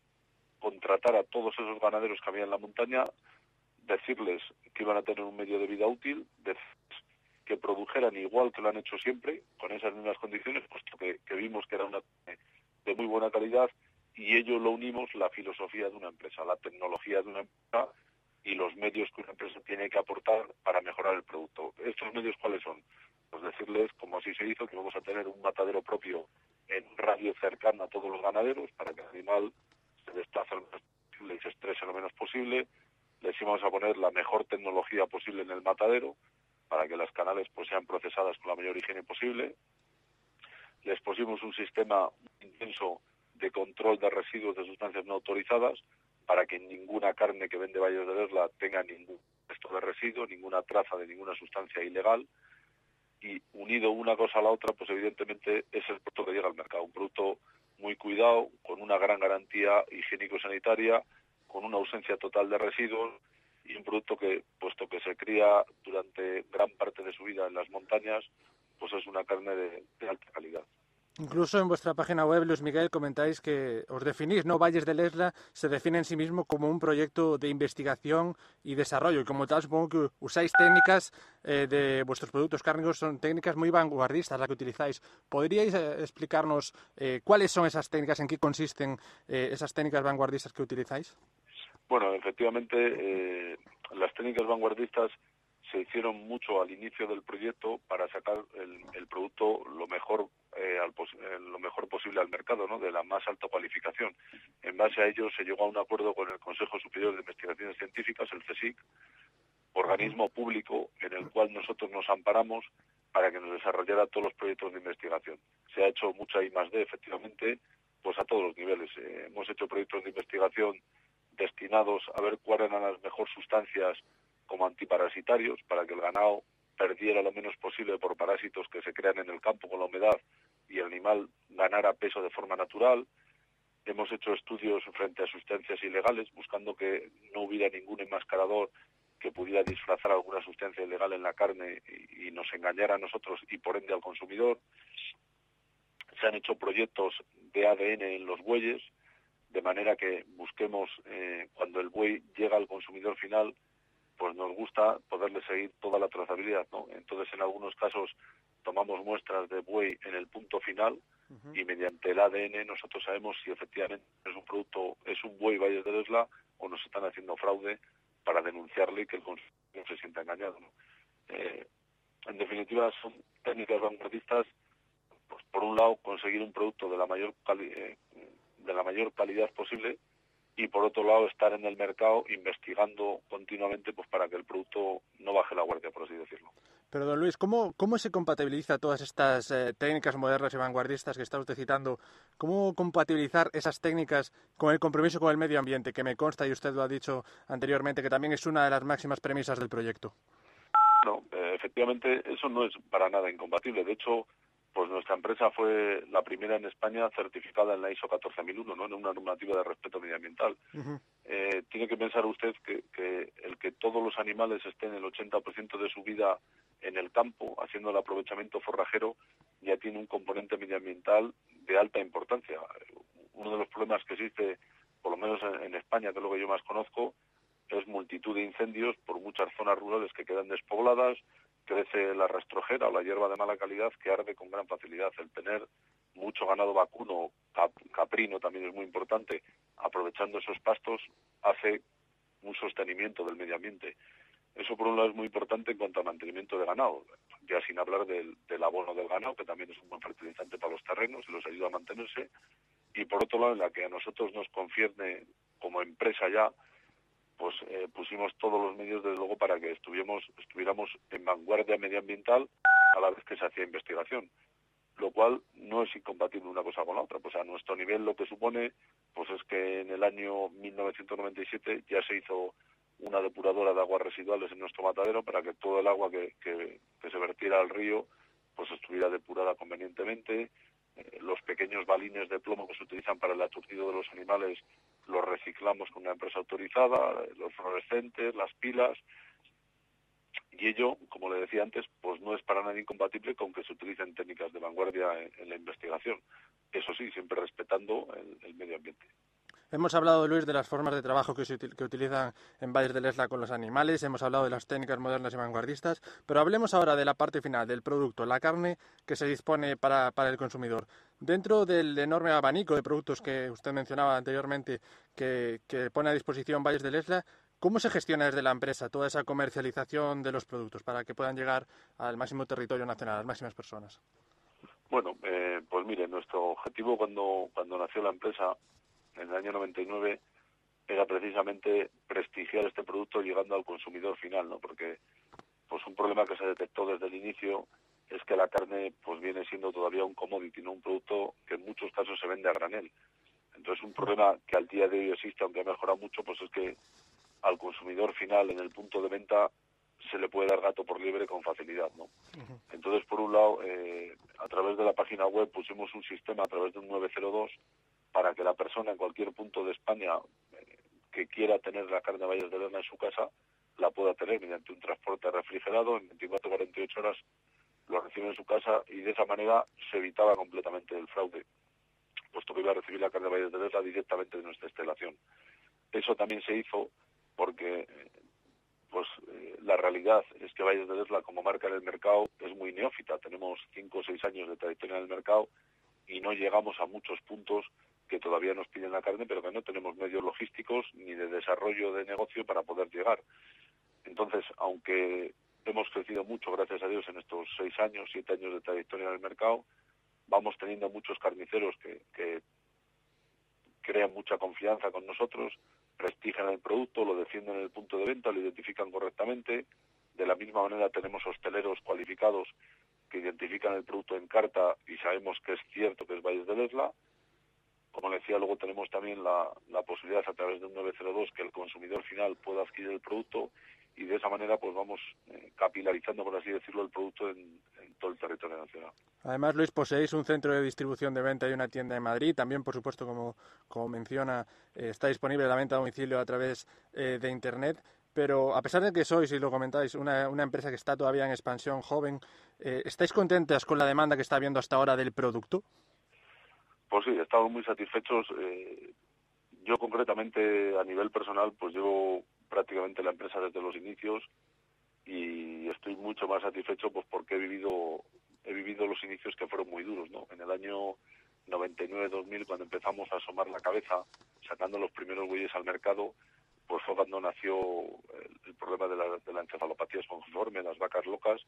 contratar a todos esos ganaderos que había en la montaña, decirles que iban a tener un medio de vida útil, que produjeran igual que lo han hecho siempre, con esas mismas condiciones, puesto que, vimos que era una de muy buena calidad y ello lo unimos la filosofía de una empresa, la tecnología de una empresa y los medios que una empresa tiene que aportar para mejorar el producto. ¿Estos medios cuáles son? Pues decirles, como así se hizo, que vamos a tener un matadero propio en radio cercano a todos los ganaderos para que el animal se desplace lo menos posible y se estrese lo menos posible. Les íbamos a poner la mejor tecnología posible en el matadero para que las canales pues sean procesadas con la mayor higiene posible. Les pusimos un sistema intenso de control de residuos de sustancias no autorizadas para que ninguna carne que vende Valles de Lesla tenga ningún resto de residuo, ninguna traza de ninguna sustancia ilegal y unido una cosa a la otra, pues evidentemente es el producto que llega al mercado, un producto muy cuidado, con una gran garantía higiénico-sanitaria, con una ausencia total de residuos y un producto que, puesto que se cría durante gran parte de su vida en las montañas, pues es una carne de alta calidad. Incluso en vuestra página web, Luis Miguel, comentáis que os definís, ¿no? Valles del Esla se define en sí mismo como un proyecto de investigación y desarrollo. Y como tal, supongo que usáis técnicas eh, de vuestros productos cárnicos, son técnicas muy vanguardistas las que utilizáis. ¿Podríais eh, explicarnos eh, cuáles son esas técnicas, en qué consisten esas técnicas vanguardistas que utilizáis? Bueno, efectivamente, las técnicas vanguardistas se hicieron mucho al inicio del proyecto para sacar el, producto lo mejor eh, eh, lo mejor posible al mercado, ¿no? De la más alta cualificación. En base a ello se llegó a un acuerdo con el Consejo Superior de Investigaciones Científicas, el CSIC, organismo público en el cual nosotros nos amparamos para que nos desarrollara todos los proyectos de investigación. Se ha hecho mucha I más D, efectivamente, pues a todos los niveles. Eh, hemos hecho proyectos de investigación destinados a ver cuáles eran las mejores sustancias como antiparasitarios para que el ganado perdiera lo menos posible por parásitos que se crean en el campo con la humedad y el animal ganara peso de forma natural. Hemos hecho estudios frente a sustancias ilegales buscando que no hubiera ningún enmascarador que pudiera disfrazar alguna sustancia ilegal en la carne y, nos engañara a nosotros y por ende al consumidor. Se han hecho proyectos de ADN en los bueyes, de manera que busquemos, eh, cuando el buey llega al consumidor final, pues nos gusta poderle seguir toda la trazabilidad, ¿no? Entonces, en algunos casos tomamos muestras de buey en el punto final y mediante el ADN nosotros sabemos si efectivamente es un producto, es un buey Valle de Lesla o nos están haciendo fraude para denunciarle y que el consumidor se sienta engañado, eh, en definitiva, son técnicas vanguardistas, pues por un lado conseguir un producto de la mayor eh, de la mayor calidad posible y por otro lado estar en el mercado investigando continuamente pues para que el producto no baje la guardia, por así decirlo. Pero don Luis, ¿cómo, cómo se compatibiliza todas estas eh, técnicas modernas y vanguardistas que está usted citando? ¿Cómo compatibilizar esas técnicas con el compromiso con el medio ambiente, que me consta y usted lo ha dicho anteriormente, que también es una de las máximas premisas del proyecto? No, eh, efectivamente eso no es para nada incompatible. De hecho, pues nuestra empresa fue la primera en España certificada en la ISO 14001, ¿no? en una normativa de respeto medioambiental. eh, tiene que pensar usted que, que, el que todos los animales estén el 80% de su vida en el campo, haciendo el aprovechamiento forrajero, ya tiene un componente medioambiental de alta importancia. Uno de los problemas que existe, por lo menos en, en España, que es lo que yo más conozco, es multitud de incendios por muchas zonas rurales que quedan despobladas, crece la rastrojera o la hierba de mala calidad que arde con gran facilidad. El tener mucho ganado vacuno, caprino también es muy importante, aprovechando esos pastos, hace un sostenimiento del medio ambiente. Eso por un lado es muy importante en cuanto al mantenimiento de ganado, ya sin hablar del, del abono del ganado, que también es un buen fertilizante para los terrenos y los ayuda a mantenerse. Y por otro lado, en la que a nosotros nos concierne como empresa ya, pues eh, pusimos todos los medios desde luego para que estuviéramos, estuviéramos en vanguardia medioambiental a la vez que se hacía investigación, lo cual no es incompatible una cosa con la otra. Pues a nuestro nivel lo que supone pues es que en el año 1997 ya se hizo una depuradora de aguas residuales en nuestro matadero para que todo el agua que, que, se vertiera al río pues estuviera depurada convenientemente. Eh, los pequeños balines de plomo que se utilizan para el aturdido de los animales los reciclamos con una empresa autorizada, los fluorescentes, las pilas, y ello, como le decía antes, pues no es para nada incompatible con que se utilicen técnicas de vanguardia en, la investigación. Eso sí, siempre respetando el medio ambiente. Hemos hablado, Luis, de las formas de trabajo que se util- que utilizan en Valles del Esla con los animales, hemos hablado de las técnicas modernas y vanguardistas, pero hablemos ahora de la parte final, del producto, la carne que se dispone para, para el consumidor. Dentro del enorme abanico de productos que usted mencionaba anteriormente que, que pone a disposición Valles del Esla, ¿cómo se gestiona desde la empresa toda esa comercialización de los productos para que puedan llegar al máximo territorio nacional, a las máximas personas? Bueno, eh, pues mire, nuestro objetivo cuando, cuando nació la empresa en el año 99 era precisamente prestigiar este producto llegando al consumidor final, ¿no? Porque pues un problema que se detectó desde el inicio es que la carne pues viene siendo todavía un commodity, no un producto que en muchos casos se vende a granel. Entonces un problema que al día de hoy existe, aunque ha mejorado mucho, pues es que al consumidor final en el punto de venta se le puede dar gato por liebre con facilidad, ¿no? Entonces, por un lado, eh, a través de la página web pusimos un sistema a través de un 902 para que la persona en cualquier punto de España eh, que quiera tener la carne de Valles de Lerna en su casa la pueda tener mediante un transporte refrigerado en 24-48 horas lo recibe en su casa y de esa manera se evitaba completamente el fraude puesto que iba a recibir la carne de Valles de Lerna directamente de nuestra instalación. Eso también se hizo porque eh, pues eh, la realidad es que Valles de Lesla como marca en el mercado es muy neófita. Tenemos cinco o seis años de trayectoria en el mercado y no llegamos a muchos puntos que todavía nos piden la carne, pero que no tenemos medios logísticos ni de desarrollo de negocio para poder llegar. Entonces, aunque hemos crecido mucho, gracias a Dios, en estos seis años, siete años de trayectoria en el mercado, vamos teniendo muchos carniceros que, crean mucha confianza con nosotros, prestigian el producto, lo defienden en el punto de venta, lo identifican correctamente. De la misma manera tenemos hosteleros cualificados que identifican el producto en carta y sabemos que es cierto que es Valles de Lesla. Como decía, luego tenemos también la, la posibilidad a través de un 902 que el consumidor final pueda adquirir el producto y de esa manera pues vamos eh, capilarizando, por así decirlo, el producto en, todo el territorio nacional. Además, Luis, poseéis un centro de distribución de venta y una tienda en Madrid. También, por supuesto, como, como menciona, eh, está disponible la venta a domicilio a través eh, de Internet. Pero a pesar de que sois, y lo comentáis, una, una empresa que está todavía en expansión joven, ¿estáis contentas con la demanda que está habiendo hasta ahora del producto? Pues sí, estamos muy satisfechos. Eh, yo concretamente, a nivel personal, pues llevo prácticamente la empresa desde los inicios y estoy mucho más satisfecho pues porque he vivido he vivido los inicios que fueron muy duros, ¿no? En el año 99-2000 cuando empezamos a asomar la cabeza sacando los primeros bueyes al mercado, pues fue cuando nació el, problema de la, de la encefalopatía espongiforme, las vacas locas,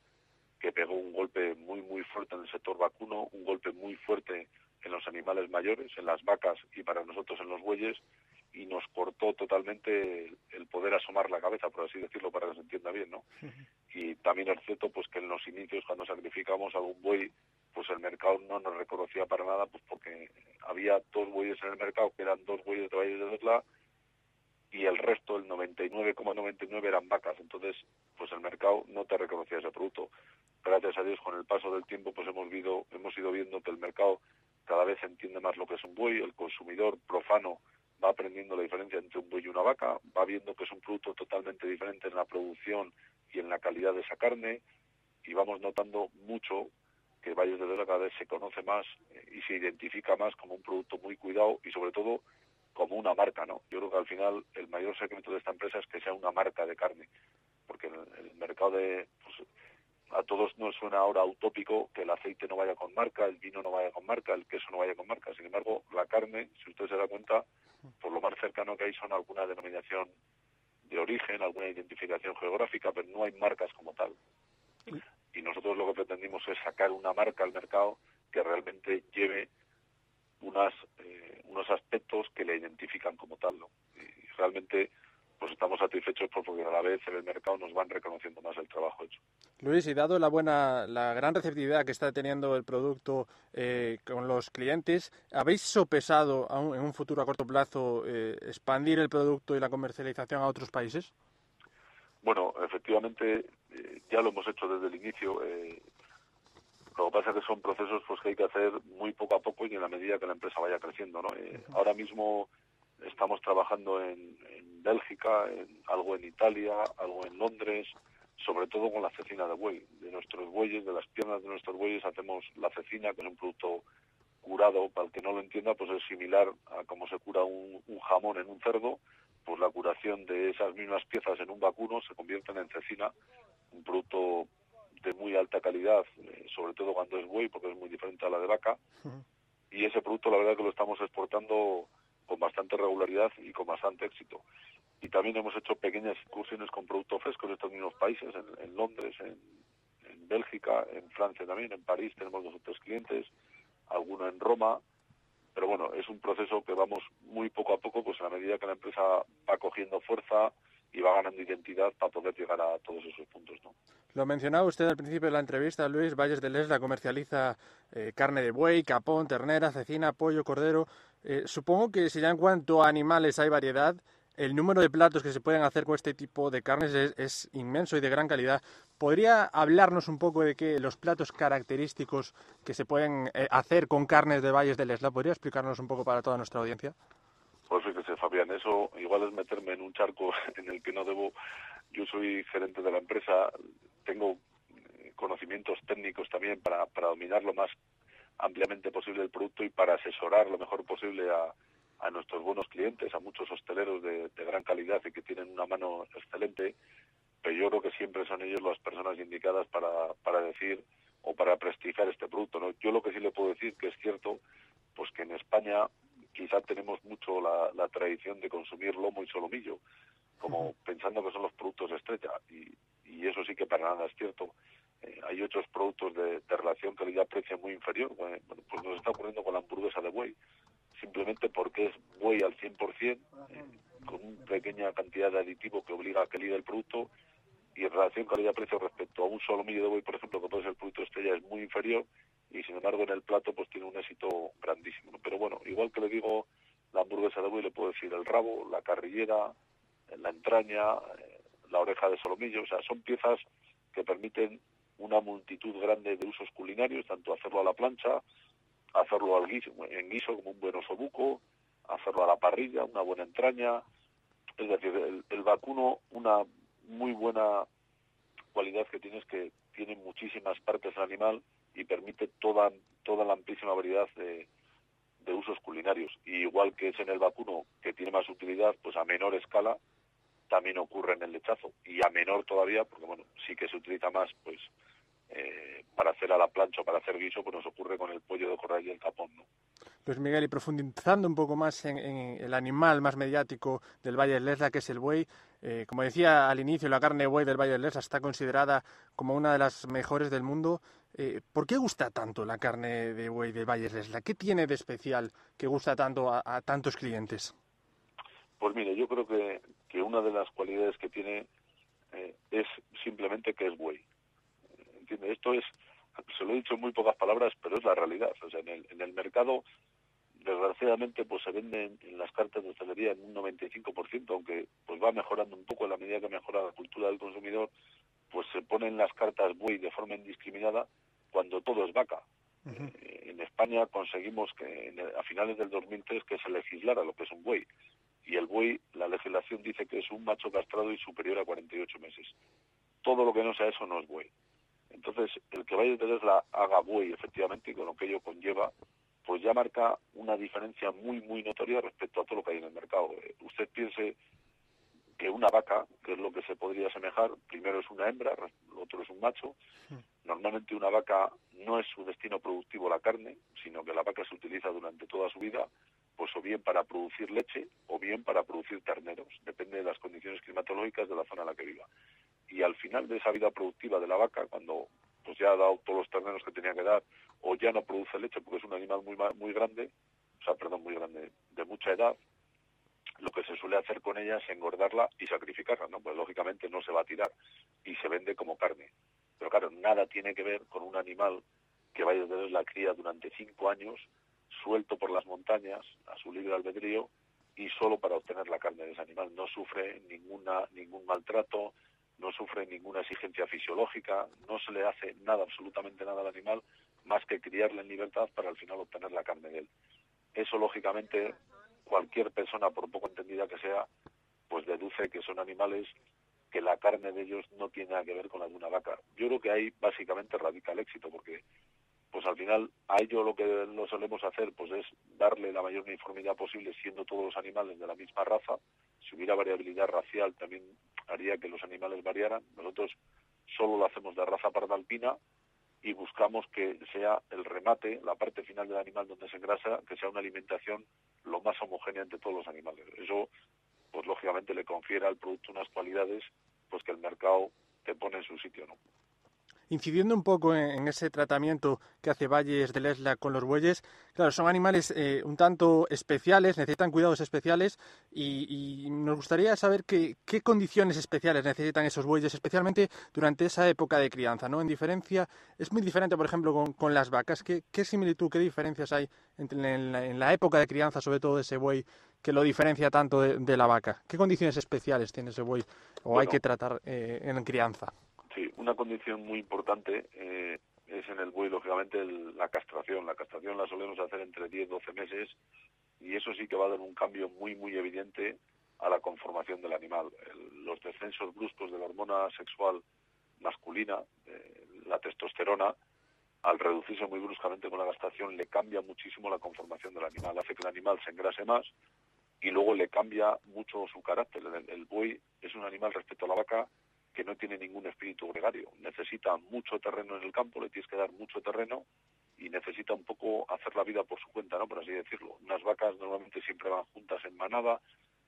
que pegó un golpe muy muy fuerte en el sector vacuno, un golpe muy fuerte en los animales mayores, en las vacas y para nosotros en los bueyes, y nos cortó totalmente el, poder asomar la cabeza, por así decirlo, para que se entienda bien, ¿no? Y también es cierto pues que en los inicios, cuando sacrificamos algún buey, pues el mercado no nos reconocía para nada, pues porque había dos bueyes en el mercado que eran dos bueyes de Valles de Lesla y el resto, el 99,99 eran vacas. Entonces, pues el mercado no te reconocía ese producto. Gracias a Dios, con el paso del tiempo, pues hemos, vido, hemos ido viendo que el mercado cada vez entiende más lo que es un buey, el consumidor profano va aprendiendo la diferencia entre un buey y una vaca, va viendo que es un producto totalmente diferente en la producción y en la calidad de esa carne, y vamos notando mucho que Valles de Vera cada vez se conoce más eh, y se identifica más como un producto muy cuidado y sobre todo como una marca, ¿no? Yo creo que al final el mayor secreto de esta empresa es que sea una marca de carne, porque el, el mercado de pues, a todos nos suena ahora utópico que el aceite no vaya con marca, el vino no vaya con marca, el queso no vaya con marca. Sin embargo, la carne, si usted se da cuenta, por lo más cercano que hay son alguna denominación de origen, alguna identificación geográfica, pero no hay marcas como tal. Y nosotros lo que pretendimos es sacar una marca al mercado que realmente lleve unas, eh, unos aspectos que le identifican como tal. ¿no? Y realmente pues estamos satisfechos porque a la vez en el mercado nos van reconociendo más el trabajo hecho. Luis, y dado la buena, la gran receptividad que está teniendo el producto eh, con los clientes, ¿habéis sopesado un, en un futuro a corto plazo eh, expandir el producto y la comercialización a otros países? Bueno, efectivamente, eh, ya lo hemos hecho desde el inicio. Eh, lo que pasa es que son procesos pues, que hay que hacer muy poco a poco y en la medida que la empresa vaya creciendo. ¿no? Eh, ahora mismo estamos trabajando en, en Bélgica, en, algo en Italia, algo en Londres, sobre todo con la cecina de buey. De nuestros bueyes, de las piernas de nuestros bueyes, hacemos la cecina, que es un producto curado, para el que no lo entienda, pues es similar a cómo se cura un, un jamón en un cerdo, pues la curación de esas mismas piezas en un vacuno se convierten en cecina, un producto de muy alta calidad, eh, sobre todo cuando es buey, porque es muy diferente a la de vaca. Y ese producto, la verdad, que lo estamos exportando con bastante regularidad y con bastante éxito. Y también hemos hecho pequeñas excursiones con producto fresco en estos mismos países, en, en Londres, en, en Bélgica, en Francia también, en París tenemos dos o tres clientes, alguno en Roma, pero bueno, es un proceso que vamos muy poco a poco, pues a medida que la empresa va cogiendo fuerza y va ganando identidad para poder llegar a todos esos puntos, ¿no? Lo mencionaba usted al principio de la entrevista, Luis, Valles de Lesla comercializa eh, carne de buey, capón, ternera, cecina, pollo, cordero. Eh, supongo que si ya en cuanto a animales hay variedad, el número de platos que se pueden hacer con este tipo de carnes es, inmenso y de gran calidad. ¿Podría hablarnos un poco de qué los platos característicos que se pueden eh, hacer con carnes de Valles de Lesla? ¿Podría explicarnos un poco para toda nuestra audiencia? Pues fíjese, Fabián, eso igual es meterme en un charco en el que no debo. Yo soy gerente de la empresa, tengo eh, conocimientos técnicos también para, para dominar lo más ampliamente posible el producto y para asesorar lo mejor posible a, a nuestros buenos clientes, a muchos hosteleros de, de, gran calidad y que tienen una mano excelente, pero yo creo que siempre son ellos las personas indicadas para, para decir o para prestigiar este producto. ¿no? Yo lo que sí le puedo decir que es cierto, pues que en España quizá tenemos mucho la, la tradición de consumir lomo y solomillo, como pensando que son los productos estrella, y, y eso sí que para nada es cierto. Eh, hay otros productos de, relación calidad-precio muy inferior. Bueno, pues nos está ocurriendo con la hamburguesa de buey, simplemente porque es buey al 100%, eh, con una pequeña cantidad de aditivo que obliga a que liga el producto, y en relación calidad-precio respecto a un solomillo de buey, por ejemplo, que puede ser el producto estrella, es muy inferior, y sin embargo en el plato pues tiene un éxito grandísimo. Pero bueno, igual que le digo la hamburguesa de buey, le puedo decir el rabo, la carrillera, la entraña, eh, la oreja de solomillo, o sea, son piezas que permiten una multitud grande de usos culinarios, tanto hacerlo a la plancha, hacerlo al guiso, en guiso como un buen osobuco, hacerlo a la parrilla, una buena entraña, es decir, el, el vacuno, una muy buena cualidad que tiene es que tiene muchísimas partes animal y permite toda, toda la amplísima variedad de, de usos culinarios. Y igual que es en el vacuno, que tiene más utilidad, pues a menor escala, también ocurre en el lechazo. Y a menor todavía, porque bueno, sí que se utiliza más, pues, eh, para hacer a la plancha o para hacer guiso, pues nos ocurre con el pollo de corral y el capón, ¿no? Pues Miguel, y profundizando un poco más en, el animal más mediático del Valle del Lesla, que es el buey, eh, como decía al inicio, la carne de buey del Valle del Lesla está considerada como una de las mejores del mundo. Eh, ¿Por qué gusta tanto la carne de buey del Valle del Lesla? ¿Qué tiene de especial que gusta tanto a tantos clientes? Pues mire, yo creo que, que una de las cualidades que tiene eh, es simplemente que es buey. ¿Entiende? Esto es, se lo he dicho en muy pocas palabras, pero es la realidad. O sea, en el, en el mercado, desgraciadamente, pues se venden en las cartas de hostelería en un 95%, aunque pues va mejorando un poco a la medida que mejora la cultura del consumidor, pues se ponen las cartas buey de forma indiscriminada cuando todo es vaca. Uh -huh. eh, en España conseguimos que en a finales del 2003 que se legislara lo que es un buey y el buey, la legislación dice que es un macho castrado y superior a 48 meses. Todo lo que no sea eso no es buey. Entonces, el que vaya a la haga buey, efectivamente, y con lo que ello conlleva, pues ya marca una diferencia muy, muy notoria respecto a todo lo que hay en el mercado. Eh, usted piense que una vaca, que es lo que se podría asemejar, primero es una hembra, lo otro es un macho. Normalmente una vaca no es su destino productivo la carne, sino que la vaca se utiliza durante toda su vida, pues o bien para producir leche o bien para producir terneros, depende de las condiciones climatológicas de la zona en la que viva. Y al final de esa vida productiva de la vaca, cuando pues ya ha dado todos los terneros que tenía que dar, o ya no produce leche porque es un animal muy muy grande, o sea, perdón, muy grande, de mucha edad, lo que se suele hacer con ella es engordarla y sacrificarla, ¿no? Pues lógicamente no se va a tirar y se vende como carne. Pero claro, nada tiene que ver con un animal que vaya a tener la cría durante cinco años, suelto por las montañas, a su libre albedrío, y solo para obtener la carne de ese animal. No sufre ninguna, ningún maltrato, no sufre ninguna exigencia fisiológica, no se le hace nada, absolutamente nada al animal, más que criarle en libertad para al final obtener la carne de él. Eso, lógicamente, cualquier persona, por poco entendida que sea, pues deduce que son animales que la carne de ellos no tiene nada que ver con la de una vaca. Yo creo que ahí básicamente radica el éxito, porque pues al final a ello lo que lo solemos hacer pues es darle la mayor uniformidad posible siendo todos los animales de la misma raza. Si hubiera variabilidad racial también haría que los animales variaran. Nosotros solo lo hacemos de raza pardalpina y buscamos que sea el remate, la parte final del animal donde se engrasa, que sea una alimentación lo más homogénea entre todos los animales. Eso, pues lógicamente le confiere al producto unas cualidades pues que el mercado te pone en su sitio, ¿no? Incidiendo un poco en, ese tratamiento que hace Valles de Lesla con los bueyes, claro, son animales eh, un tanto especiales, necesitan cuidados especiales y, nos gustaría saber qué, condiciones especiales necesitan esos bueyes, especialmente durante esa época de crianza, ¿no? En diferencia, es muy diferente, por ejemplo, con, las vacas. ¿Qué, similitud, qué diferencias hay entre, en, la, época de crianza, sobre todo de ese buey, que lo diferencia tanto de, la vaca? ¿Qué condiciones especiales tiene ese buey o hay que tratar eh, en crianza? Sí, una condición muy importante eh, es en el buey, lógicamente, la castración. La castración la solemos hacer entre 10 y 12 meses y eso sí que va a dar un cambio muy, muy evidente a la conformación del animal. los descensos bruscos de la hormona sexual masculina, eh, la testosterona, al reducirse muy bruscamente con la castración, le cambia muchísimo la conformación del animal, hace que el animal se engrase más y luego le cambia mucho su carácter. el buey es un animal respecto a la vaca que no tiene ningún espíritu gregario. Necesita mucho terreno en el campo, le tienes que dar mucho terreno y necesita un poco hacer la vida por su cuenta, ¿no? Por así decirlo. Unas vacas normalmente siempre van juntas en manada,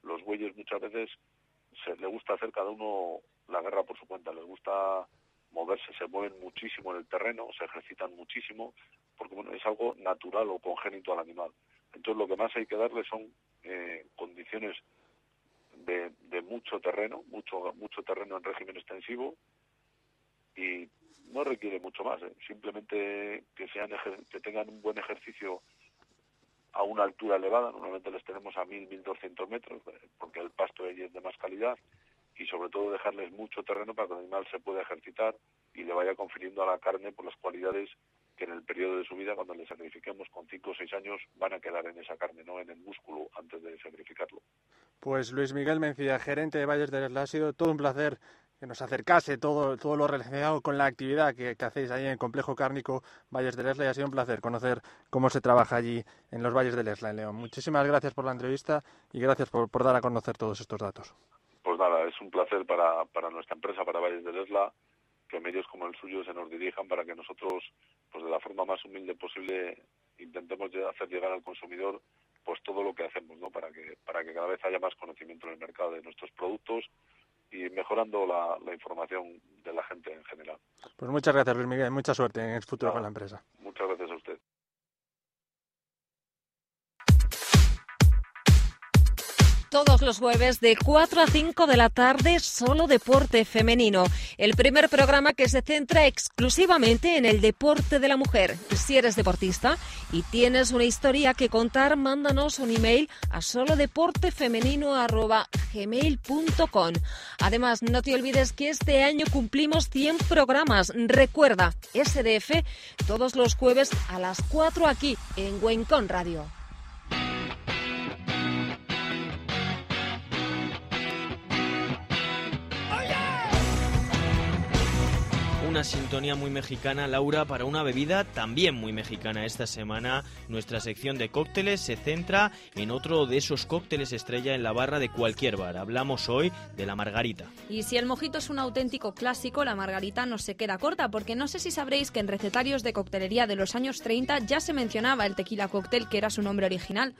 los bueyes muchas veces se le gusta hacer cada uno la guerra por su cuenta, les gusta moverse, se mueven muchísimo en el terreno, se ejercitan muchísimo, porque bueno, es algo natural o congénito al animal. Entonces lo que más hay que darle son eh, condiciones de, mucho terreno, mucho, mucho terreno en régimen extensivo y no requiere mucho más, ¿eh? simplemente que, sean que tengan un buen ejercicio a una altura elevada, normalmente les tenemos a 1000, 1200 metros, eh, porque el pasto es de más calidad, y sobre todo dejarles mucho terreno para que el animal se pueda ejercitar y le vaya confiriendo a la carne por las cualidades que en el periodo de su vida, cuando le sacrifiquemos con 5 o 6 años, van a quedar en esa carne, no en el músculo antes de sacrificarlo. Pues Luis Miguel Mencía, gerente de Valles del ha sido todo un placer que nos acercase todo, todo lo relacionado con la actividad que, hacéis ahí en el complejo cárnico Valles del Esla y ha sido un placer conocer cómo se trabaja allí en los Valles del Esla, en León. Muchísimas gracias por la entrevista y gracias por, dar a conocer todos estos datos. Pues nada, es un placer para, para nuestra empresa, para Valles del Esla, que medios como el suyo se nos dirijan para que nosotros, pues de la forma más humilde posible, intentemos hacer llegar al consumidor pues todo lo que hacemos, ¿no? Para que para que cada vez haya más conocimiento en el mercado de nuestros productos y mejorando la, información de la gente en general. Pues muchas gracias, Luis Miguel, mucha suerte en el futuro con la empresa. Muchas gracias a usted. Todos los jueves de 4 a 5 de la tarde, solo deporte femenino. El primer programa que se centra exclusivamente en el deporte de la mujer. Si eres deportista y tienes una historia que contar, mándanos un email a solodeportefemenino.gmail.com. Además, no te olvides que este año cumplimos 100 programas. Recuerda, SDF, todos los jueves a las 4 aquí en Wencon Radio. Una sintonía muy mexicana, Laura, para una bebida también muy mexicana. Esta semana nuestra sección de cócteles se centra en otro de esos cócteles estrella en la barra de cualquier bar. Hablamos hoy de la margarita. Y si el mojito es un auténtico clásico, la margarita no se queda corta, porque no sé si sabréis que en recetarios de coctelería de los años 30 ya se mencionaba el tequila cóctel, que era su nombre original.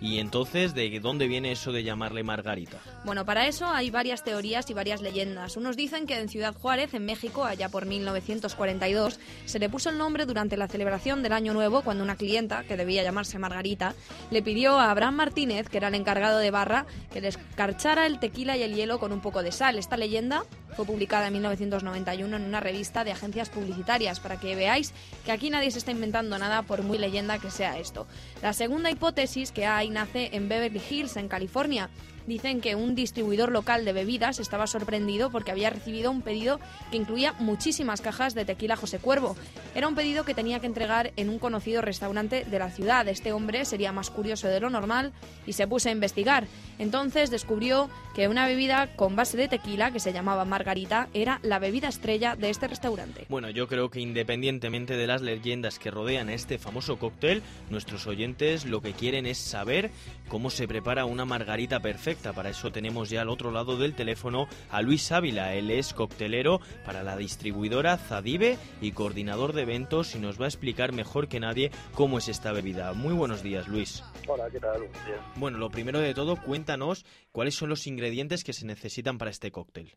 ¿Y entonces de dónde viene eso de llamarle margarita? Bueno, para eso hay varias teorías y varias leyendas. Unos dicen que en Ciudad Juárez, en México, allá por 1942, se le puso el nombre durante la celebración del Año Nuevo cuando una clienta, que debía llamarse Margarita, le pidió a Abraham Martínez, que era el encargado de barra, que descarchara el tequila y el hielo con un poco de sal. Esta leyenda fue publicada en 1991 en una revista de agencias publicitarias, para que veáis que aquí nadie se está inventando nada por muy leyenda que sea esto. La segunda hipótesis que hay nace en Beverly Hills, en California, dicen que un distribuidor local de bebidas estaba sorprendido porque había recibido un pedido que incluía muchísimas cajas de tequila José Cuervo. Era un pedido que tenía que entregar en un conocido restaurante de la ciudad. Este hombre sería más curioso de lo normal y se puso a investigar. Entonces descubrió que una bebida con base de tequila, que se llamaba Margarita, era la bebida estrella de este restaurante. Bueno, yo creo que independientemente de las leyendas que rodean a este famoso cóctel, nuestros oyentes lo que quieren es saber cómo se prepara una margarita perfecta. Para eso tenemos ya al otro lado del teléfono a Luis Ávila. Él es coctelero para la distribuidora Zadive y coordinador de eventos y nos va a explicar mejor que nadie cómo es esta bebida. Muy buenos días, Luis. Hola, ¿qué tal? Bueno, lo primero de todo, cuéntanos cuáles son los ingredientes que se necesitan para este cóctel.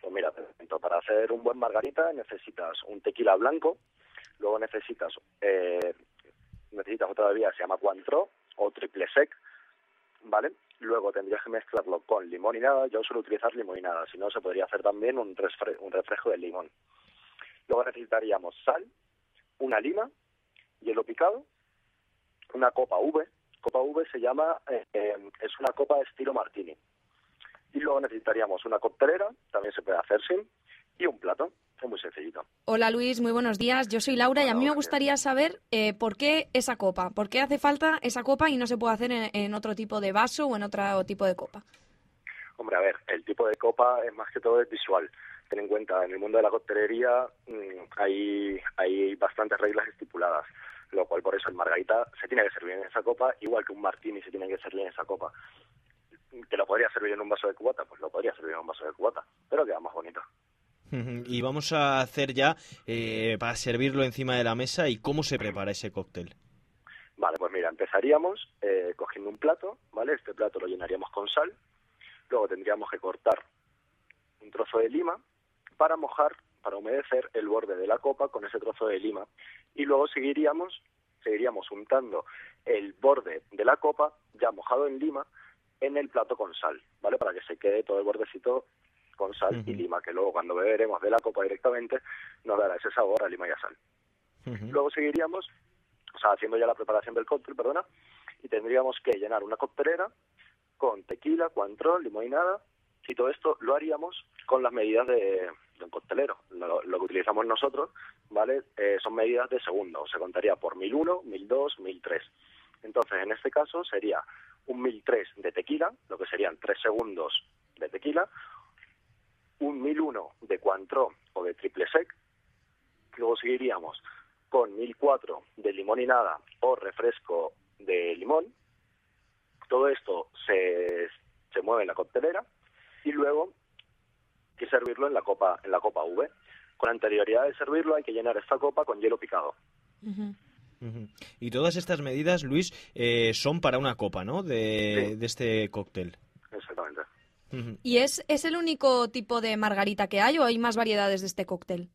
Pues mira, para hacer un buen margarita necesitas un tequila blanco, luego necesitas eh, necesitas otra bebida que se llama Cointreau o triple sec, ¿vale? Luego tendrías que mezclarlo con limón y nada. Yo suelo utilizar limón y nada, si no se podría hacer también un, un refresco de limón. Luego necesitaríamos sal, una lima, hielo picado, una copa V. Copa V se llama, eh, es una copa estilo martini. Y luego necesitaríamos una coctelera, también se puede hacer sin, y un plato. Es muy sencillito. Hola Luis, muy buenos días. Yo soy Laura y a mí me gustaría saber eh, por qué esa copa, por qué hace falta esa copa y no se puede hacer en, en otro tipo de vaso o en otro tipo de copa. Hombre, a ver, el tipo de copa es más que todo es visual. Ten en cuenta, en el mundo de la coctelería mm, hay, hay bastantes reglas estipuladas, lo cual por eso el margarita se tiene que servir en esa copa, igual que un martini se tiene que servir en esa copa. ¿Que lo podría servir en un vaso de cubata? Pues lo podría servir en un vaso de cubata, pero queda más bonito. Y vamos a hacer ya eh, para servirlo encima de la mesa y cómo se prepara ese cóctel. Vale, pues mira, empezaríamos eh, cogiendo un plato, ¿vale? Este plato lo llenaríamos con sal, luego tendríamos que cortar un trozo de lima para mojar, para humedecer el borde de la copa con ese trozo de lima y luego seguiríamos, seguiríamos untando el borde de la copa ya mojado en lima en el plato con sal, ¿vale? Para que se quede todo el bordecito con sal y lima, que luego cuando beberemos de la copa directamente nos dará ese sabor a lima y a sal. Luego seguiríamos, o sea, haciendo ya la preparación del cóctel, perdona, y tendríamos que llenar una coctelera con tequila, cuantrol, limón y nada, y todo esto lo haríamos con las medidas de, de un coctelero. Lo, lo que utilizamos nosotros, ¿vale? Eh, son medidas de segundo, se contaría por 1001, 1002, 1003. Entonces, en este caso sería un 1003 de tequila, lo que serían 3 segundos de tequila, un 1001 de Cointreau o de triple sec, luego seguiríamos con 1004 de limón y nada o refresco de limón. Todo esto se, se mueve en la coctelera y luego hay que servirlo en la copa en la copa V. Con anterioridad de servirlo hay que llenar esta copa con hielo picado. Y todas estas medidas, Luis, eh, son para una copa, ¿no? De, de este cóctel. ¿Y es, es el único tipo de margarita que hay o hay más variedades de este cóctel?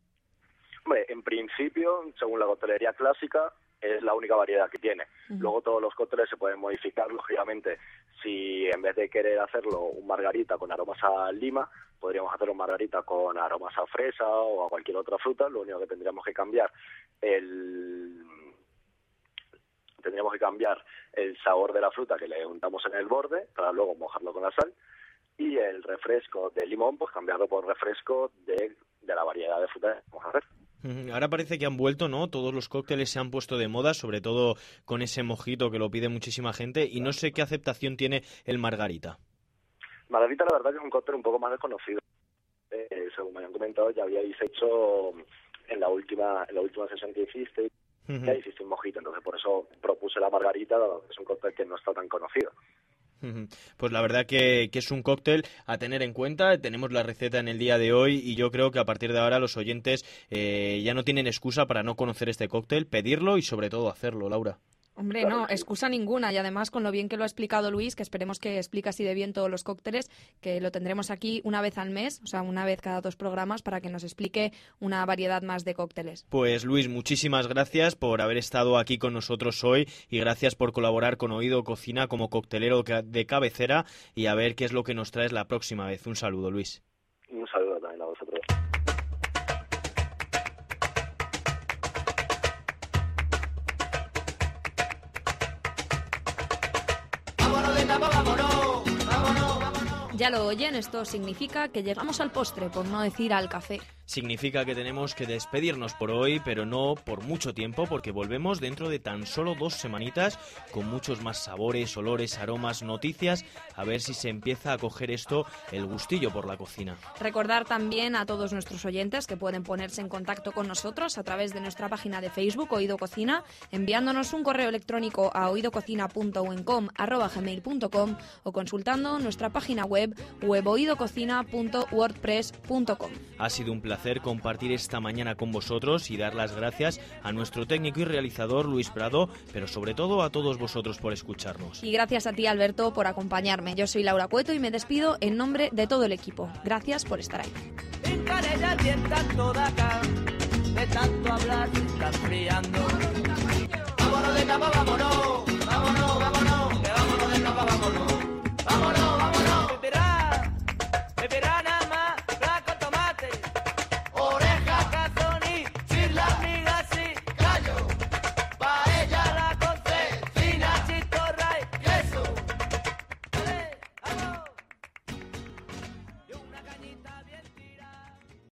Hombre, en principio, según la coctelería clásica, es la única variedad que tiene. Luego todos los cócteles se pueden modificar, lógicamente. Si en vez de querer hacerlo un margarita con aromas a lima, podríamos hacer un margarita con aromas a fresa o a cualquier otra fruta. Lo único que tendríamos que cambiar el tendríamos que cambiar el sabor de la fruta que le untamos en el borde para luego mojarlo con la sal y el refresco de limón pues cambiarlo por refresco de, de la variedad de fruta que vamos a hacer. Ahora parece que han vuelto, ¿no? Todos los cócteles se han puesto de moda, sobre todo con ese mojito que lo pide muchísima gente y no sé qué aceptación tiene el margarita. Margarita la verdad que es un cóctel un poco más desconocido. Eh, según me han comentado ya habíais hecho en la última en la última sesión que hiciste ya hiciste un mojito, entonces por eso propuse la margarita, dado que es un cóctel que no está tan conocido. Pues la verdad que, que es un cóctel a tener en cuenta. Tenemos la receta en el día de hoy y yo creo que a partir de ahora los oyentes eh, ya no tienen excusa para no conocer este cóctel, pedirlo y sobre todo hacerlo, Laura. Hombre, no, excusa ninguna. Y además, con lo bien que lo ha explicado Luis, que esperemos que explique así de bien todos los cócteles, que lo tendremos aquí una vez al mes, o sea, una vez cada dos programas, para que nos explique una variedad más de cócteles. Pues Luis, muchísimas gracias por haber estado aquí con nosotros hoy y gracias por colaborar con Oído Cocina como coctelero de cabecera y a ver qué es lo que nos traes la próxima vez. Un saludo, Luis. Un saludo Ya lo oyen, esto significa que llegamos al postre, por no decir al café. Significa que tenemos que despedirnos por hoy, pero no por mucho tiempo, porque volvemos dentro de tan solo dos semanitas con muchos más sabores, olores, aromas, noticias, a ver si se empieza a coger esto el gustillo por la cocina. Recordar también a todos nuestros oyentes que pueden ponerse en contacto con nosotros a través de nuestra página de Facebook Oído Cocina, enviándonos un correo electrónico a oidococina.uencom@gmail.com o consultando nuestra página web weboidococina.wordpress.com. Ha sido un placer compartir esta mañana con vosotros y dar las gracias a nuestro técnico y realizador Luis Prado, pero sobre todo a todos vosotros por escucharnos. Y gracias a ti Alberto por acompañarme. Yo soy Laura Cueto y me despido en nombre de todo el equipo. Gracias por estar ahí. Vámonos de capa, vámonos, vámonos, vámonos, que vámonos de vámonos.